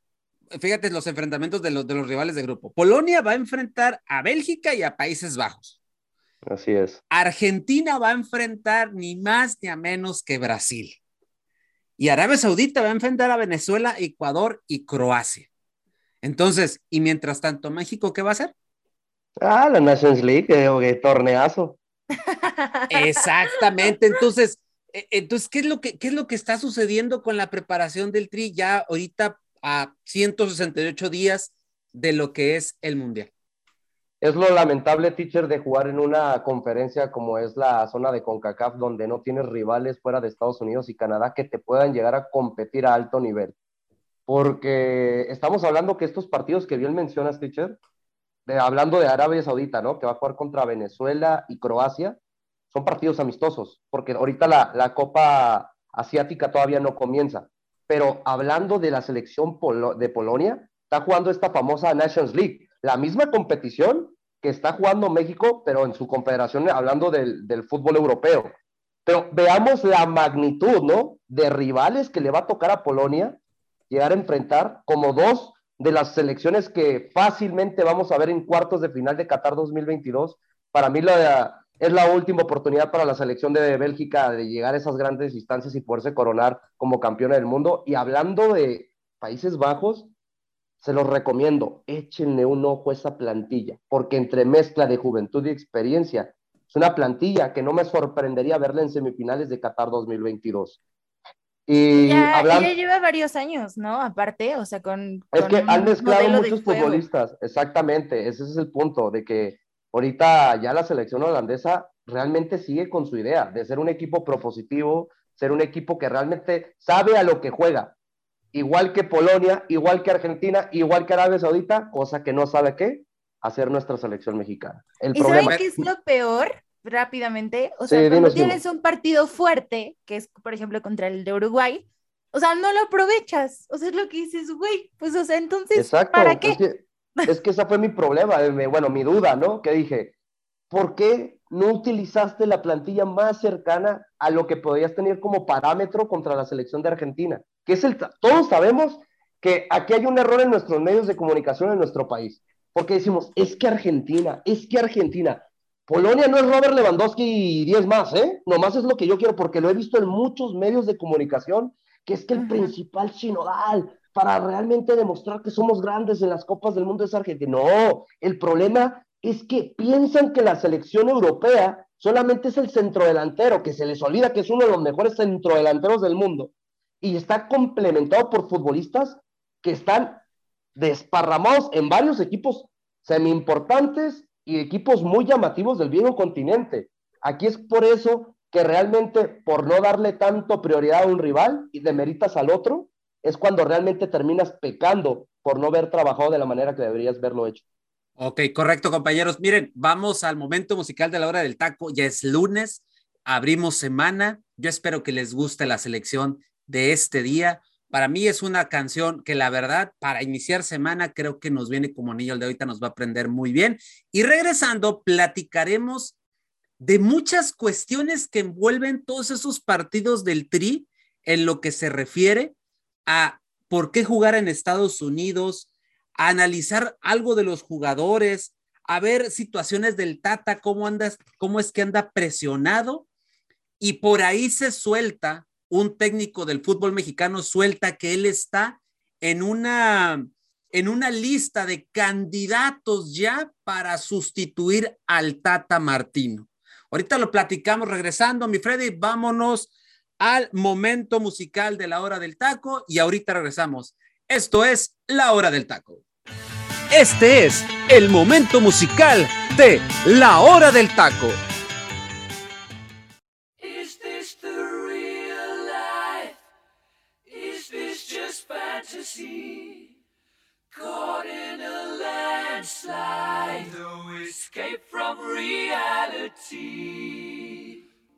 fíjate los enfrentamientos de los, de los rivales de grupo. Polonia va a enfrentar a Bélgica y a Países Bajos. Así es. Argentina va a enfrentar ni más ni a menos que Brasil. Y Arabia Saudita va a enfrentar a Venezuela, Ecuador y Croacia. Entonces, y mientras tanto, México, ¿qué va a hacer? Ah, la Nations League, eh, torneazo. [laughs] Exactamente. Entonces, entonces ¿qué es, lo que, ¿qué es lo que está sucediendo con la preparación del Tri ya ahorita a 168 días de lo que es el Mundial? Es lo lamentable, teacher, de jugar en una conferencia como es la zona de CONCACAF, donde no tienes rivales fuera de Estados Unidos y Canadá que te puedan llegar a competir a alto nivel. Porque estamos hablando que estos partidos que bien mencionas, teacher, de, hablando de Arabia Saudita, ¿no? Que va a jugar contra Venezuela y Croacia, son partidos amistosos, porque ahorita la, la Copa Asiática todavía no comienza. Pero hablando de la selección de Polonia, está jugando esta famosa Nations League la misma competición que está jugando México, pero en su confederación, hablando del, fútbol europeo. Pero veamos la magnitud, ¿no? De rivales que le va a tocar a Polonia llegar a enfrentar como dos de las selecciones que fácilmente vamos a ver en cuartos de final de Qatar 2022. Para mí la, es la última oportunidad para la selección de Bélgica de llegar a esas grandes distancias y poderse coronar como campeona del mundo. Y hablando de Países Bajos, se los recomiendo, échenle un ojo a esa plantilla, porque entre mezcla de juventud y experiencia, es una plantilla que no me sorprendería verla en semifinales de Qatar 2022. Y ya, lleva varios años, ¿no? Aparte, o sea, con. Es que han mezclado muchos futbolistas, exactamente, ese es el punto, de que ahorita ya la selección holandesa realmente sigue con su idea de ser un equipo propositivo, ser un equipo que realmente sabe a lo que juega, igual que Polonia, igual que Argentina, igual que Arabia Saudita, cosa que no sabe qué hacer nuestra selección mexicana. El ¿Y problema... qué es lo peor? Rápidamente, o sea, cuando tienes un partido fuerte, que es, por ejemplo, contra el de Uruguay, o sea, no lo aprovechas, o sea, es lo que dices, güey, pues, o sea, entonces, ¿para qué? Es que, es que ese fue mi problema, eh, bueno, mi duda, ¿no? Que dije, ¿por qué no utilizaste la plantilla más cercana a lo que podías tener como parámetro contra la selección de Argentina? Que es el, todos sabemos que aquí hay un error en nuestros medios de comunicación en nuestro país, porque decimos, es que Argentina, es que Argentina, Polonia no es Robert Lewandowski y 10 más, ¿eh? Nomás es lo que yo quiero, porque lo he visto en muchos medios de comunicación, que es que el principal sinodal para realmente demostrar que somos grandes en las copas del mundo es Argentina. No, el problema es que piensan que la selección europea solamente es el centrodelantero, que se les olvida que es uno de los mejores centrodelanteros del mundo y está complementado por futbolistas que están desparramados en varios equipos semi importantes y equipos muy llamativos del viejo continente. Aquí es por eso que realmente por no darle tanto prioridad a un rival y demeritas al otro, es cuando realmente terminas pecando por no haber trabajado de la manera que deberías verlo hecho. Ok, correcto, compañeros. Miren, vamos al momento musical de la hora del taco. Ya es lunes, abrimos semana. Yo espero que les guste la selección de este día. Para mí es una canción que la verdad, para iniciar semana, creo que nos viene como anillo de ahorita, nos va a aprender muy bien. Y regresando, platicaremos de muchas cuestiones que envuelven todos esos partidos del Tri en lo que se refiere a por qué jugar en Estados Unidos, a analizar algo de los jugadores, a ver situaciones del Tata, cómo andas, cómo es que anda presionado y por ahí se suelta un técnico del fútbol mexicano suelta que él está en una en una lista de candidatos ya para sustituir al Tata Martino. Ahorita lo platicamos regresando, mi Freddy, vámonos al momento musical de la hora del taco y ahorita regresamos. Esto es la hora del taco. Este es el momento musical de La Hora del Taco. Caught in a landslide, no escape from reality.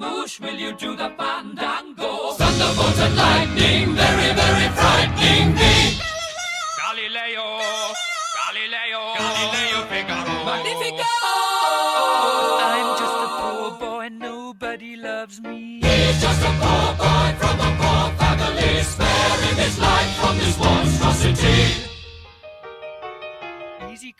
will you do the fandango? Thunderbolt and lightning, very, very frightening me. Galileo, Galileo, Galileo Figaro. Magnifico! I'm just a poor boy and nobody loves me. He's just a poor boy from a poor family, sparing his life from this monstrosity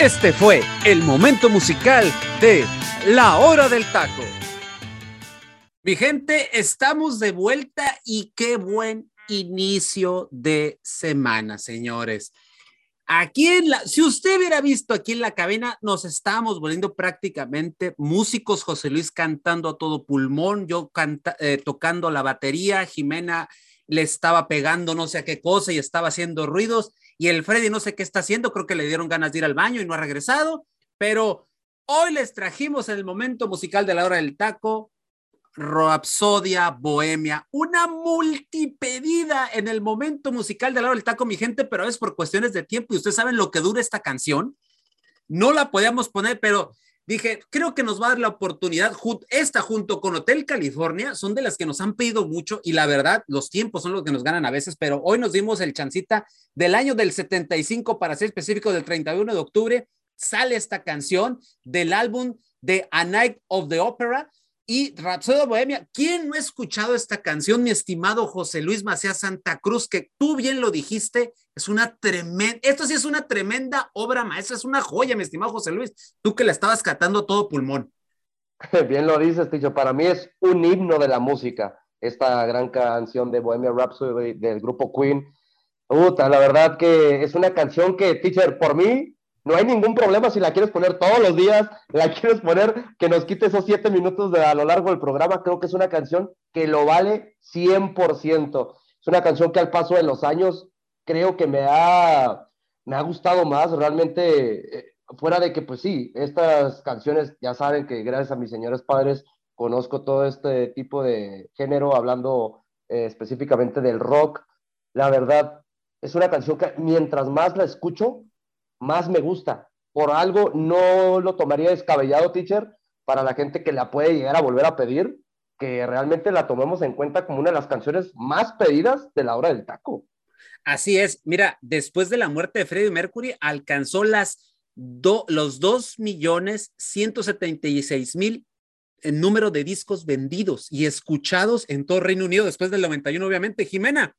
Este fue el momento musical de La Hora del Taco. Mi gente, estamos de vuelta y qué buen inicio de semana, señores. Aquí en la, si usted hubiera visto aquí en la cabina, nos estábamos volviendo prácticamente músicos, José Luis cantando a todo pulmón, yo eh, tocando la batería, Jimena le estaba pegando no sé a qué cosa y estaba haciendo ruidos y el Freddy no sé qué está haciendo, creo que le dieron ganas de ir al baño y no ha regresado, pero hoy les trajimos el momento musical de la hora del taco, Rapsodia Bohemia, una multipedida en el momento musical de la hora del taco, mi gente, pero es por cuestiones de tiempo y ustedes saben lo que dura esta canción. No la podíamos poner, pero dije, creo que nos va a dar la oportunidad, esta junto con Hotel California, son de las que nos han pedido mucho y la verdad, los tiempos son los que nos ganan a veces, pero hoy nos dimos el chancita del año del 75, para ser específico, del 31 de octubre, sale esta canción del álbum de A Night of the Opera y Rhapsody Bohemia. ¿Quién no ha escuchado esta canción, mi estimado José Luis Macías Santa Cruz? Que tú bien lo dijiste, es una tremenda, esto sí es una tremenda obra maestra, es una joya, mi estimado José Luis. Tú que la estabas catando todo pulmón. [laughs] Bien lo dices, Ticho. Para mí es un himno de la música, esta gran canción de Bohemia Rhapsody del grupo Queen. Puta, la verdad que es una canción que, teacher, por mí no hay ningún problema si la quieres poner todos los días, [laughs] la quieres poner que nos quite esos siete minutos de, a lo largo del programa. Creo que es una canción que lo vale 100%. Es una canción que al paso de los años creo que me ha, me ha gustado más. Realmente, eh, fuera de que, pues sí, estas canciones, ya saben que gracias a mis señores padres conozco todo este tipo de género, hablando eh, específicamente del rock. La verdad, es una canción que mientras más la escucho, más me gusta. Por algo no lo tomaría descabellado, teacher, para la gente que la puede llegar a volver a pedir, que realmente la tomemos en cuenta como una de las canciones más pedidas de la hora del taco. Así es, mira, después de la muerte de Freddie Mercury, alcanzó las los 2 millones 176 mil en número de discos vendidos y escuchados en todo Reino Unido después del 91, obviamente. Jimena,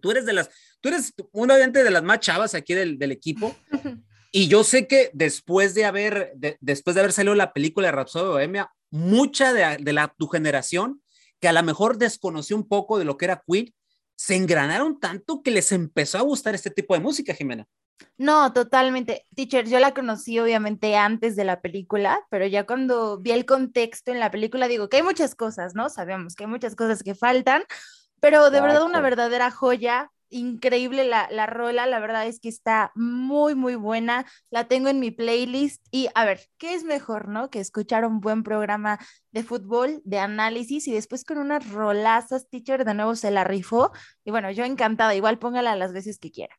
tú eres de las, tú eres obviamente de las más chavas aquí del, del equipo. [laughs] Y yo sé que después de haber, después de haber salido la película de Rhapsody Bohemia, mucha de, de la, tu generación, que a lo mejor desconoció un poco de lo que era Queen, se engranaron tanto que les empezó a gustar este tipo de música, Jimena. No, totalmente. Teacher, yo la conocí obviamente antes de la película, pero ya cuando vi el contexto en la película digo que hay muchas cosas, ¿no? Sabemos que hay muchas cosas que faltan, pero de verdad una verdadera joya, increíble la, la rola, la verdad es que está muy, muy buena, la tengo en mi playlist y a ver, ¿qué es mejor, no? Que escuchar un buen programa de fútbol, de análisis y después con unas rolazas, teacher, de nuevo se la rifó y bueno, yo encantada, igual póngala las veces que quiera.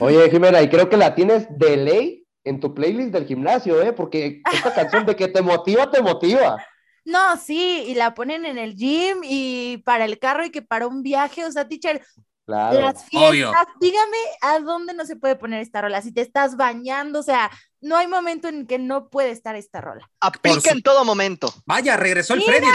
Oye, Jimena, y creo que la tienes de ley en tu playlist del gimnasio, ¿eh? Porque esta canción de que te motiva, te motiva. No, sí, y la ponen en el gym y para el carro y que para un viaje, o sea, teacher, claro. las fiestas, dígame a dónde no se puede poner esta rola, si te estás bañando, o sea, no hay momento en que no puede estar esta rola. Aplica en todo momento. Vaya, regresó el Freddy.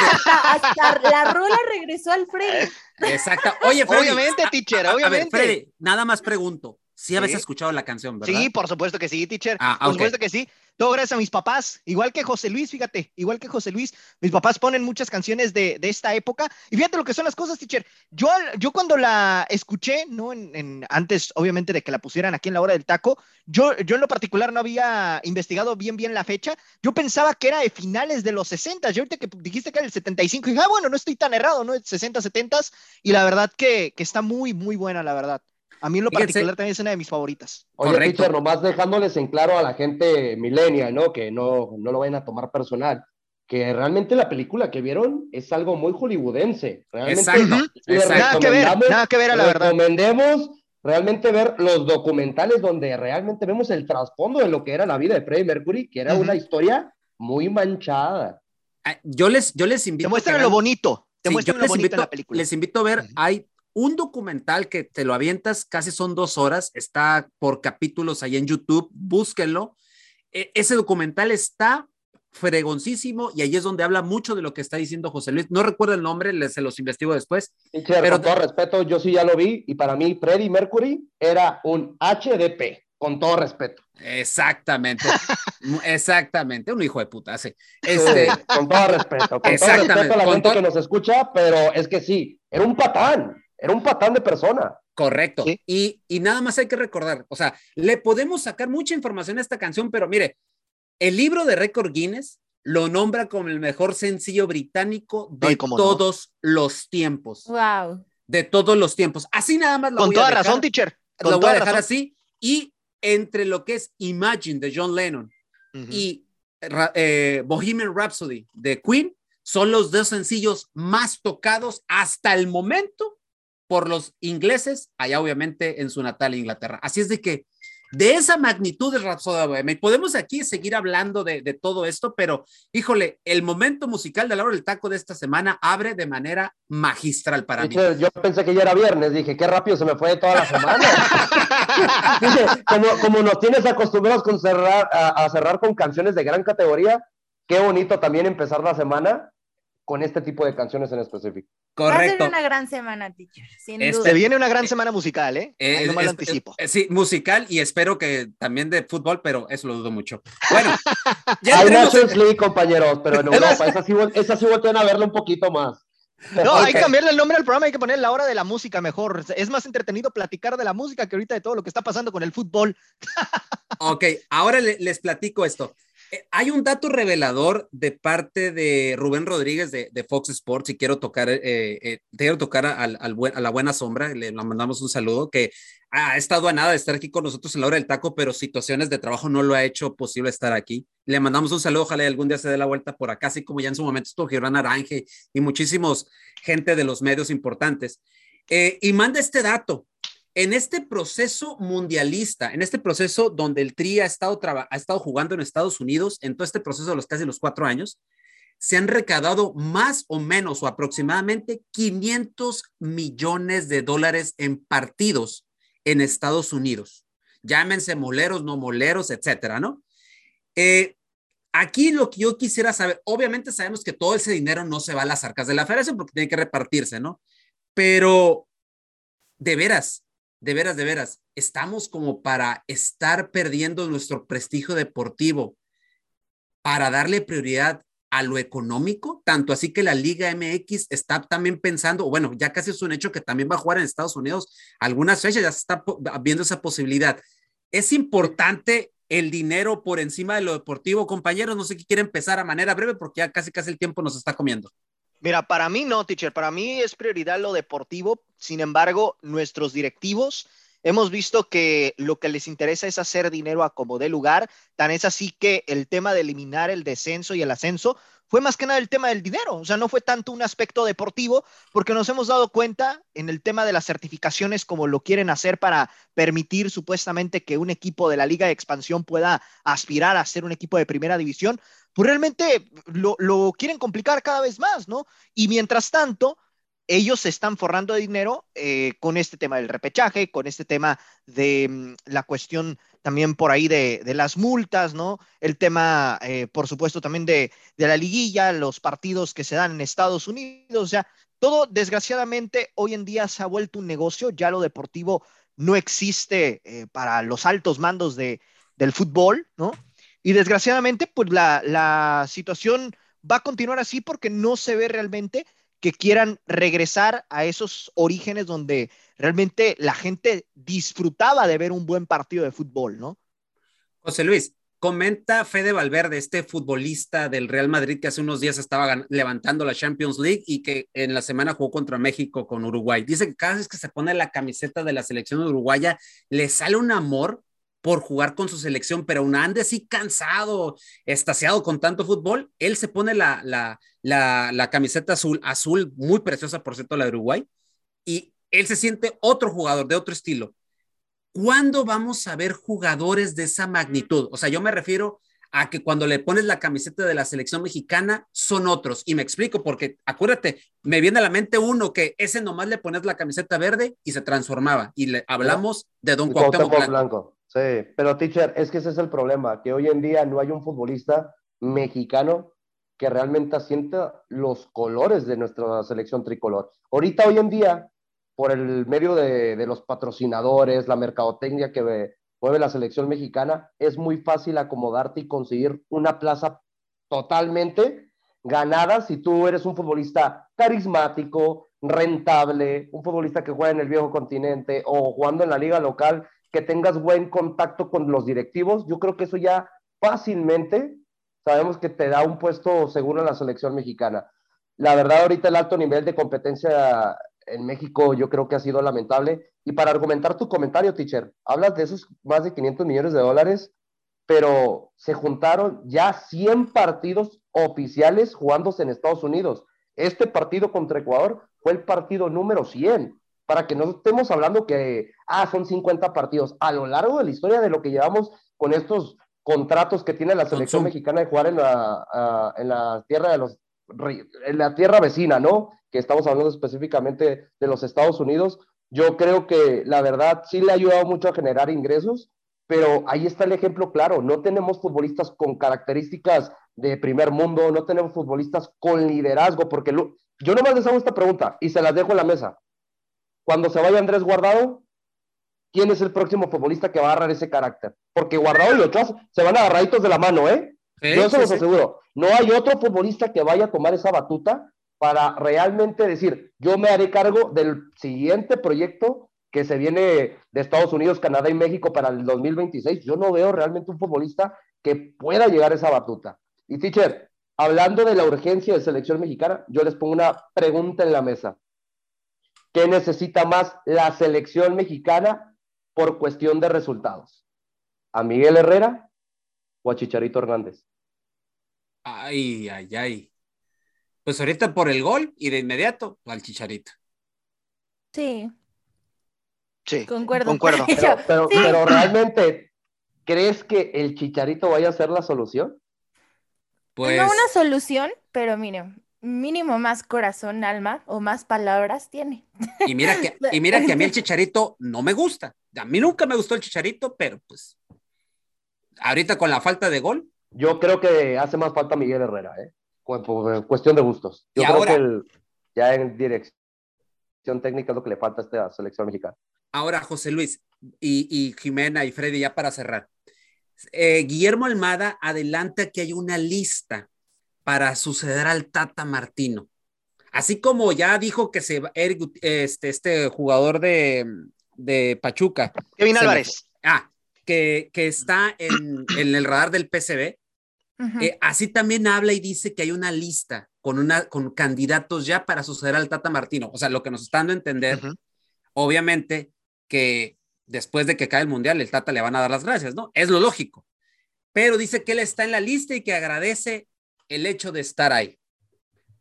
Hasta, la rola regresó al Freddy. Exacto. Oye, Freddy. Obviamente, teacher, obviamente. A ver, Freddy, nada más pregunto. Sí, habéis escuchado la canción, ¿verdad? Sí, por supuesto que sí, teacher. Ah, por supuesto que sí. Todo gracias a mis papás, igual que José Luis, fíjate, igual que José Luis, mis papás ponen muchas canciones de, de esta época. Y fíjate lo que son las cosas, teacher. Yo, yo cuando la escuché, ¿no? En, antes, obviamente, de que la pusieran aquí en la hora del taco, yo, yo en lo particular no había investigado bien, bien la fecha. Yo pensaba que era de finales de los 60. Yo ahorita que dijiste que era el 75, dije, ah, bueno, no estoy tan errado, ¿no? 60, 70. Y la verdad que, que está muy, muy buena, la verdad. A mí en lo particular también es una de mis favoritas. Oye, Correcto. nomás dejándoles en claro a la gente milenia, ¿no? Que no, no lo vayan a tomar personal. Que realmente la película que vieron es algo muy hollywoodense. Realmente Exacto. Nada que ver, nada que ver a la verdad. Recomendemos realmente ver los documentales donde realmente vemos el trasfondo de lo que era la vida de Freddie Mercury, que era una historia muy manchada. Ah, yo les, yo les invito. Te muestran lo bonito. Te muestran lo bonito invito, en la película. Les invito a ver, hay un documental que te lo avientas, casi son dos horas, está por capítulos ahí en YouTube, búsquenlo. E, ese documental está fregoncísimo y ahí es donde habla mucho de lo que está diciendo José Luis. No recuerdo el nombre, les, se los investigo después. pero con todo respeto, yo sí ya lo vi y para mí Freddie Mercury era un HDP, con todo respeto. Exactamente, [laughs] exactamente, un hijo de puta, sí. Este, con todo respeto, con todo respeto a la gente que nos escucha, pero es que sí, era un patán. Era un patán de persona. Correcto. Y, y nada más hay que recordar, o sea, le podemos sacar mucha información a esta canción, pero mire, el libro de récord Guinness lo nombra como el mejor sencillo británico de todos los tiempos. Wow. De todos los tiempos. Así nada más lo Con toda razón, teacher. Con lo voy a dejar así. Y entre lo que es Imagine de John Lennon y eh, Bohemian Rhapsody de Queen, son los dos sencillos más tocados hasta el momento por los ingleses, allá obviamente en su natal Inglaterra. Así es de que de esa magnitud de Rhapsody Bohemia, podemos aquí seguir hablando de, todo esto, pero híjole, el momento musical de la hora del taco de esta semana abre de manera magistral para mí. Yo pensé que ya era viernes, dije, qué rápido se me fue toda la semana. [laughs] como, como nos tienes acostumbrados con cerrar, a, cerrar con canciones de gran categoría, qué bonito también empezar la semana con este tipo de canciones en específico. Correcto. Va a ser una gran semana, teacher. Sin este, duda. viene una gran semana musical, ¿eh? eh no me lo anticipo. Eh, sí, musical y espero que también de fútbol, pero eso lo dudo mucho. Bueno, [laughs] ya Hay Nations League, compañeros, pero en [laughs] Europa, esa sí, esa sí a verlo un poquito más. No, [laughs] hay que cambiarle el nombre al programa, hay que poner la hora de la música mejor. Es más entretenido platicar de la música que ahorita de todo lo que está pasando con el fútbol. ok, ahora les platico esto. Eh, hay un dato revelador de parte de Rubén Rodríguez de, Fox Sports y quiero tocar, eh, eh, quiero tocar a la buena sombra, le, mandamos un saludo, que ha estado a nada de estar aquí con nosotros en la hora del taco, pero situaciones de trabajo no lo ha hecho posible estar aquí. Le mandamos un saludo, ojalá algún día se dé la vuelta por acá, así como ya en su momento estuvo Gibran Aranje y muchísimos gente de los medios importantes. y manda este dato, en este proceso mundialista, en este proceso donde el Tri ha estado, ha estado jugando en Estados Unidos, en todo este proceso de los casi los cuatro años, se han recaudado más o menos o aproximadamente 500 millones de dólares en partidos en Estados Unidos. Llámense moleros, no moleros, etcétera, ¿no? Eh, aquí lo que yo quisiera saber, obviamente sabemos que todo ese dinero no se va a las arcas de la federación porque tiene que repartirse, ¿no? Pero, de veras, de veras, de veras, estamos como para estar perdiendo nuestro prestigio deportivo para darle prioridad a lo económico, tanto así que la Liga MX está también pensando, bueno, ya casi es un hecho que también va a jugar en Estados Unidos algunas fechas, ya se está viendo esa posibilidad. Es importante el dinero por encima de lo deportivo, compañeros, no sé qué quiere empezar a manera breve porque ya casi casi el tiempo nos está comiendo. Mira, para mí no, teacher, para mí es prioridad lo deportivo, sin embargo, nuestros directivos hemos visto que lo que les interesa es hacer dinero a como dé lugar, tan es así que el tema de eliminar el descenso y el ascenso fue más que nada el tema del dinero, o sea, no fue tanto un aspecto deportivo, porque nos hemos dado cuenta en el tema de las certificaciones como lo quieren hacer para permitir supuestamente que un equipo de la Liga de Expansión pueda aspirar a ser un equipo de primera división, pues realmente lo, lo quieren complicar cada vez más, ¿no? Y mientras tanto, ellos se están forrando de dinero eh, con este tema del repechaje, con este tema de mm, la cuestión también por ahí de, las multas, ¿no? El tema, eh, por supuesto, también de, la liguilla, los partidos que se dan en Estados Unidos, o sea, todo desgraciadamente hoy en día se ha vuelto un negocio, ya lo deportivo no existe eh, para los altos mandos de, del fútbol, ¿no? Y desgraciadamente, pues la, la situación va a continuar así porque no se ve realmente que quieran regresar a esos orígenes donde realmente la gente disfrutaba de ver un buen partido de fútbol, ¿no? José Luis, comenta Fede Valverde, este futbolista del Real Madrid que hace unos días estaba levantando la Champions League y que en la semana jugó contra México con Uruguay. Dice que cada vez que se pone la camiseta de la selección uruguaya le sale un amor por jugar con su selección, pero un ande así cansado, estaciado con tanto fútbol, él se pone la, la, la, camiseta azul, azul, muy preciosa, por cierto, la de Uruguay, y él se siente otro jugador de otro estilo. ¿Cuándo vamos a ver jugadores de esa magnitud? O sea, yo me refiero a que cuando le pones la camiseta de la selección mexicana son otros. Y me explico, porque acuérdate, me viene a la mente uno que ese nomás le pones la camiseta verde y se transformaba. Y le hablamos de Don Cuauhtémoc Blanco. Sí, pero teacher, es que ese es el problema, que hoy en día no hay un futbolista mexicano que realmente asienta los colores de nuestra selección tricolor. Ahorita, hoy en día, por el medio de, de los patrocinadores, la mercadotecnia que mueve la selección mexicana, es muy fácil acomodarte y conseguir una plaza totalmente ganada si tú eres un futbolista carismático, rentable, un futbolista que juega en el viejo continente o jugando en la liga local que tengas buen contacto con los directivos, yo creo que eso ya fácilmente sabemos que te da un puesto seguro en la selección mexicana. La verdad, ahorita el alto nivel de competencia en México yo creo que ha sido lamentable. Y para argumentar tu comentario, teacher, hablas de esos más de 500 millones de dólares, pero se juntaron ya 100 partidos oficiales jugándose en Estados Unidos. Este partido contra Ecuador fue el partido número 100 para que no estemos hablando que, ah, son 50 partidos. A lo largo de la historia de lo que llevamos con estos contratos que tiene la selección mexicana de jugar en la, en la tierra de los en la tierra vecina, ¿no? Que estamos hablando específicamente de los Estados Unidos. Yo creo que la verdad sí le ha ayudado mucho a generar ingresos, pero ahí está el ejemplo claro. No tenemos futbolistas con características de primer mundo, no tenemos futbolistas con liderazgo, porque yo nomás les hago esta pregunta y se las dejo en la mesa. Cuando se vaya Andrés Guardado, ¿quién es el próximo futbolista que va a agarrar ese carácter? Porque Guardado y Ochoa se van agarraditos de la mano, ¿eh? yo se los aseguro. No hay otro futbolista que vaya a tomar esa batuta para realmente decir, yo me haré cargo del siguiente proyecto que se viene de Estados Unidos, Canadá y México para el 2026. Yo no veo realmente un futbolista que pueda llegar a esa batuta. Y teacher, hablando de la urgencia de selección mexicana, yo les pongo una pregunta en la mesa. ¿Qué necesita más la selección mexicana por cuestión de resultados? ¿A Miguel Herrera o a Chicharito Hernández? Ay, ay, ay. Pues ahorita por el gol y de inmediato al Chicharito. Sí. Sí. Concuerdo. Concuerdo. [laughs] Pero, pero realmente, ¿crees que el Chicharito vaya a ser la solución? Pues... No una solución, pero mire, mínimo más corazón, alma o más palabras tiene. Y mira que, [laughs] y mira que a mí el chicharito no me gusta. A mí nunca me gustó el chicharito, pero pues ahorita con la falta de gol. Yo creo que hace más falta Miguel Herrera, ¿eh? cuestión de gustos. Yo creo que ya en dirección técnica es lo que le falta a esta selección mexicana. Ahora, José Luis y, y Jimena y Freddy, ya para cerrar. Eh, Guillermo Almada adelanta que hay una lista para suceder al Tata Martino. Así como ya dijo que se este, este jugador de, de Pachuca. Kevin Álvarez. ah, que, que está en, en, el radar del PCB. Eh, así también habla y dice que hay una lista con, una, con candidatos ya para suceder al Tata Martino. O sea, lo que nos está dando a entender, obviamente, que después de que cae el mundial, el Tata le van a dar las gracias, ¿no? Es lo lógico. Pero dice que él está en la lista y que agradece el hecho de estar ahí.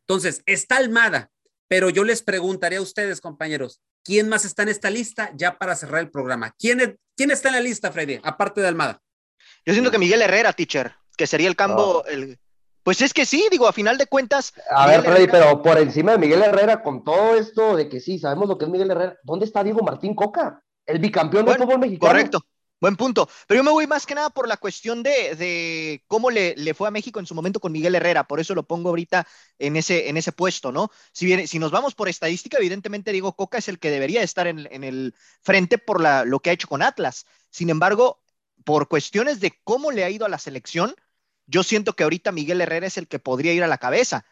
Entonces, está Almada, pero yo les preguntaría a ustedes, compañeros, ¿quién más está en esta lista ya para cerrar el programa? ¿Quién, quién está en la lista, Freddy, aparte de Almada? Yo siento que Miguel Herrera, teacher, que sería el campo, el... Pues es que sí, digo, a final de cuentas. A ver, Freddy, pero por encima de Miguel Herrera, con todo esto de que sí, sabemos lo que es Miguel Herrera, ¿dónde está Diego Martín Coca? El bicampeón del fútbol mexicano. Correcto. Buen punto. Pero yo me voy más que nada por la cuestión de, cómo le, le, fue a México en su momento con Miguel Herrera. Por eso lo pongo ahorita en ese, en ese puesto, ¿no? Si, bien, si nos vamos por estadística, evidentemente Diego Coca es el que debería estar en, en el frente por la, lo que ha hecho con Atlas. Sin embargo, por cuestiones de cómo le ha ido a la selección, yo siento que ahorita Miguel Herrera es el que podría ir a la cabeza,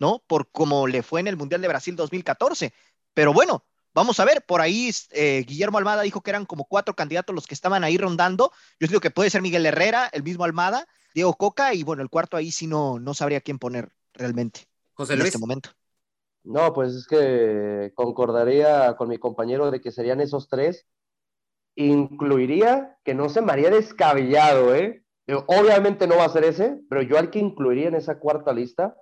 ¿no? Por cómo le fue en el Mundial de Brasil 2014. Pero bueno, Vamos a ver, por ahí eh, Guillermo Almada dijo que eran como cuatro candidatos los que estaban ahí rondando. Yo digo que puede ser Miguel Herrera, el mismo Almada, Diego Coca y bueno, el cuarto ahí sí no, no sabría quién poner realmente José Luis. en este momento. No, pues es que concordaría con mi compañero de que serían esos tres. Incluiría que no se me haría descabellado, ¿eh? Obviamente no va a ser ese, pero yo al que incluiría en esa cuarta lista,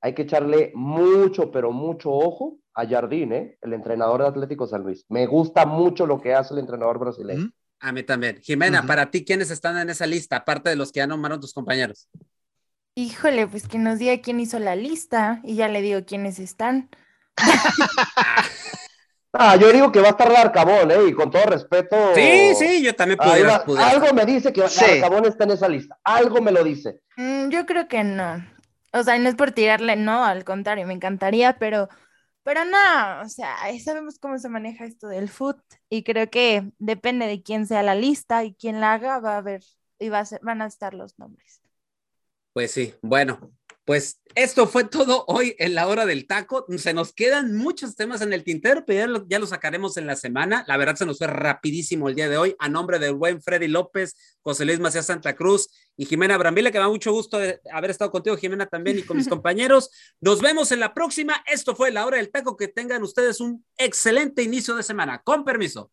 hay que echarle mucho, pero mucho ojo a Jardín, ¿eh? el entrenador de Atlético San Luis. Me gusta mucho lo que hace el entrenador brasileño. A mí también. Jimena, para ti, ¿quiénes están en esa lista, aparte de los que ya nombraron tus compañeros? Híjole, pues que nos diga quién hizo la lista y ya le digo quiénes están. [laughs] ah, yo digo que va a estar Larcabón, ¿eh? Y con todo respeto. Sí, sí, yo también pudiera, Algo me dice que sí. Larcabón está en esa lista. Algo me lo dice. Mm, yo creo que no. O sea, no es por tirarle, no, al contrario, me encantaría, pero pero no, o sea, sabemos cómo se maneja esto del foot y creo que depende de quién sea la lista y quién la haga, va a haber y va a ser, van a estar los nombres. Pues sí, bueno, pues esto fue todo hoy en la hora del taco. Se nos quedan muchos temas en el tintero, pero ya lo, sacaremos en la semana. La verdad se nos fue rapidísimo el día de hoy. A nombre del buen Freddy López, José Luis Macías Santa Cruz y Jimena Brambila, que me da mucho gusto de haber estado contigo, Jimena, también y con mis [laughs] compañeros. Nos vemos en la próxima. Esto fue la hora del taco. Que tengan ustedes un excelente inicio de semana. Con permiso.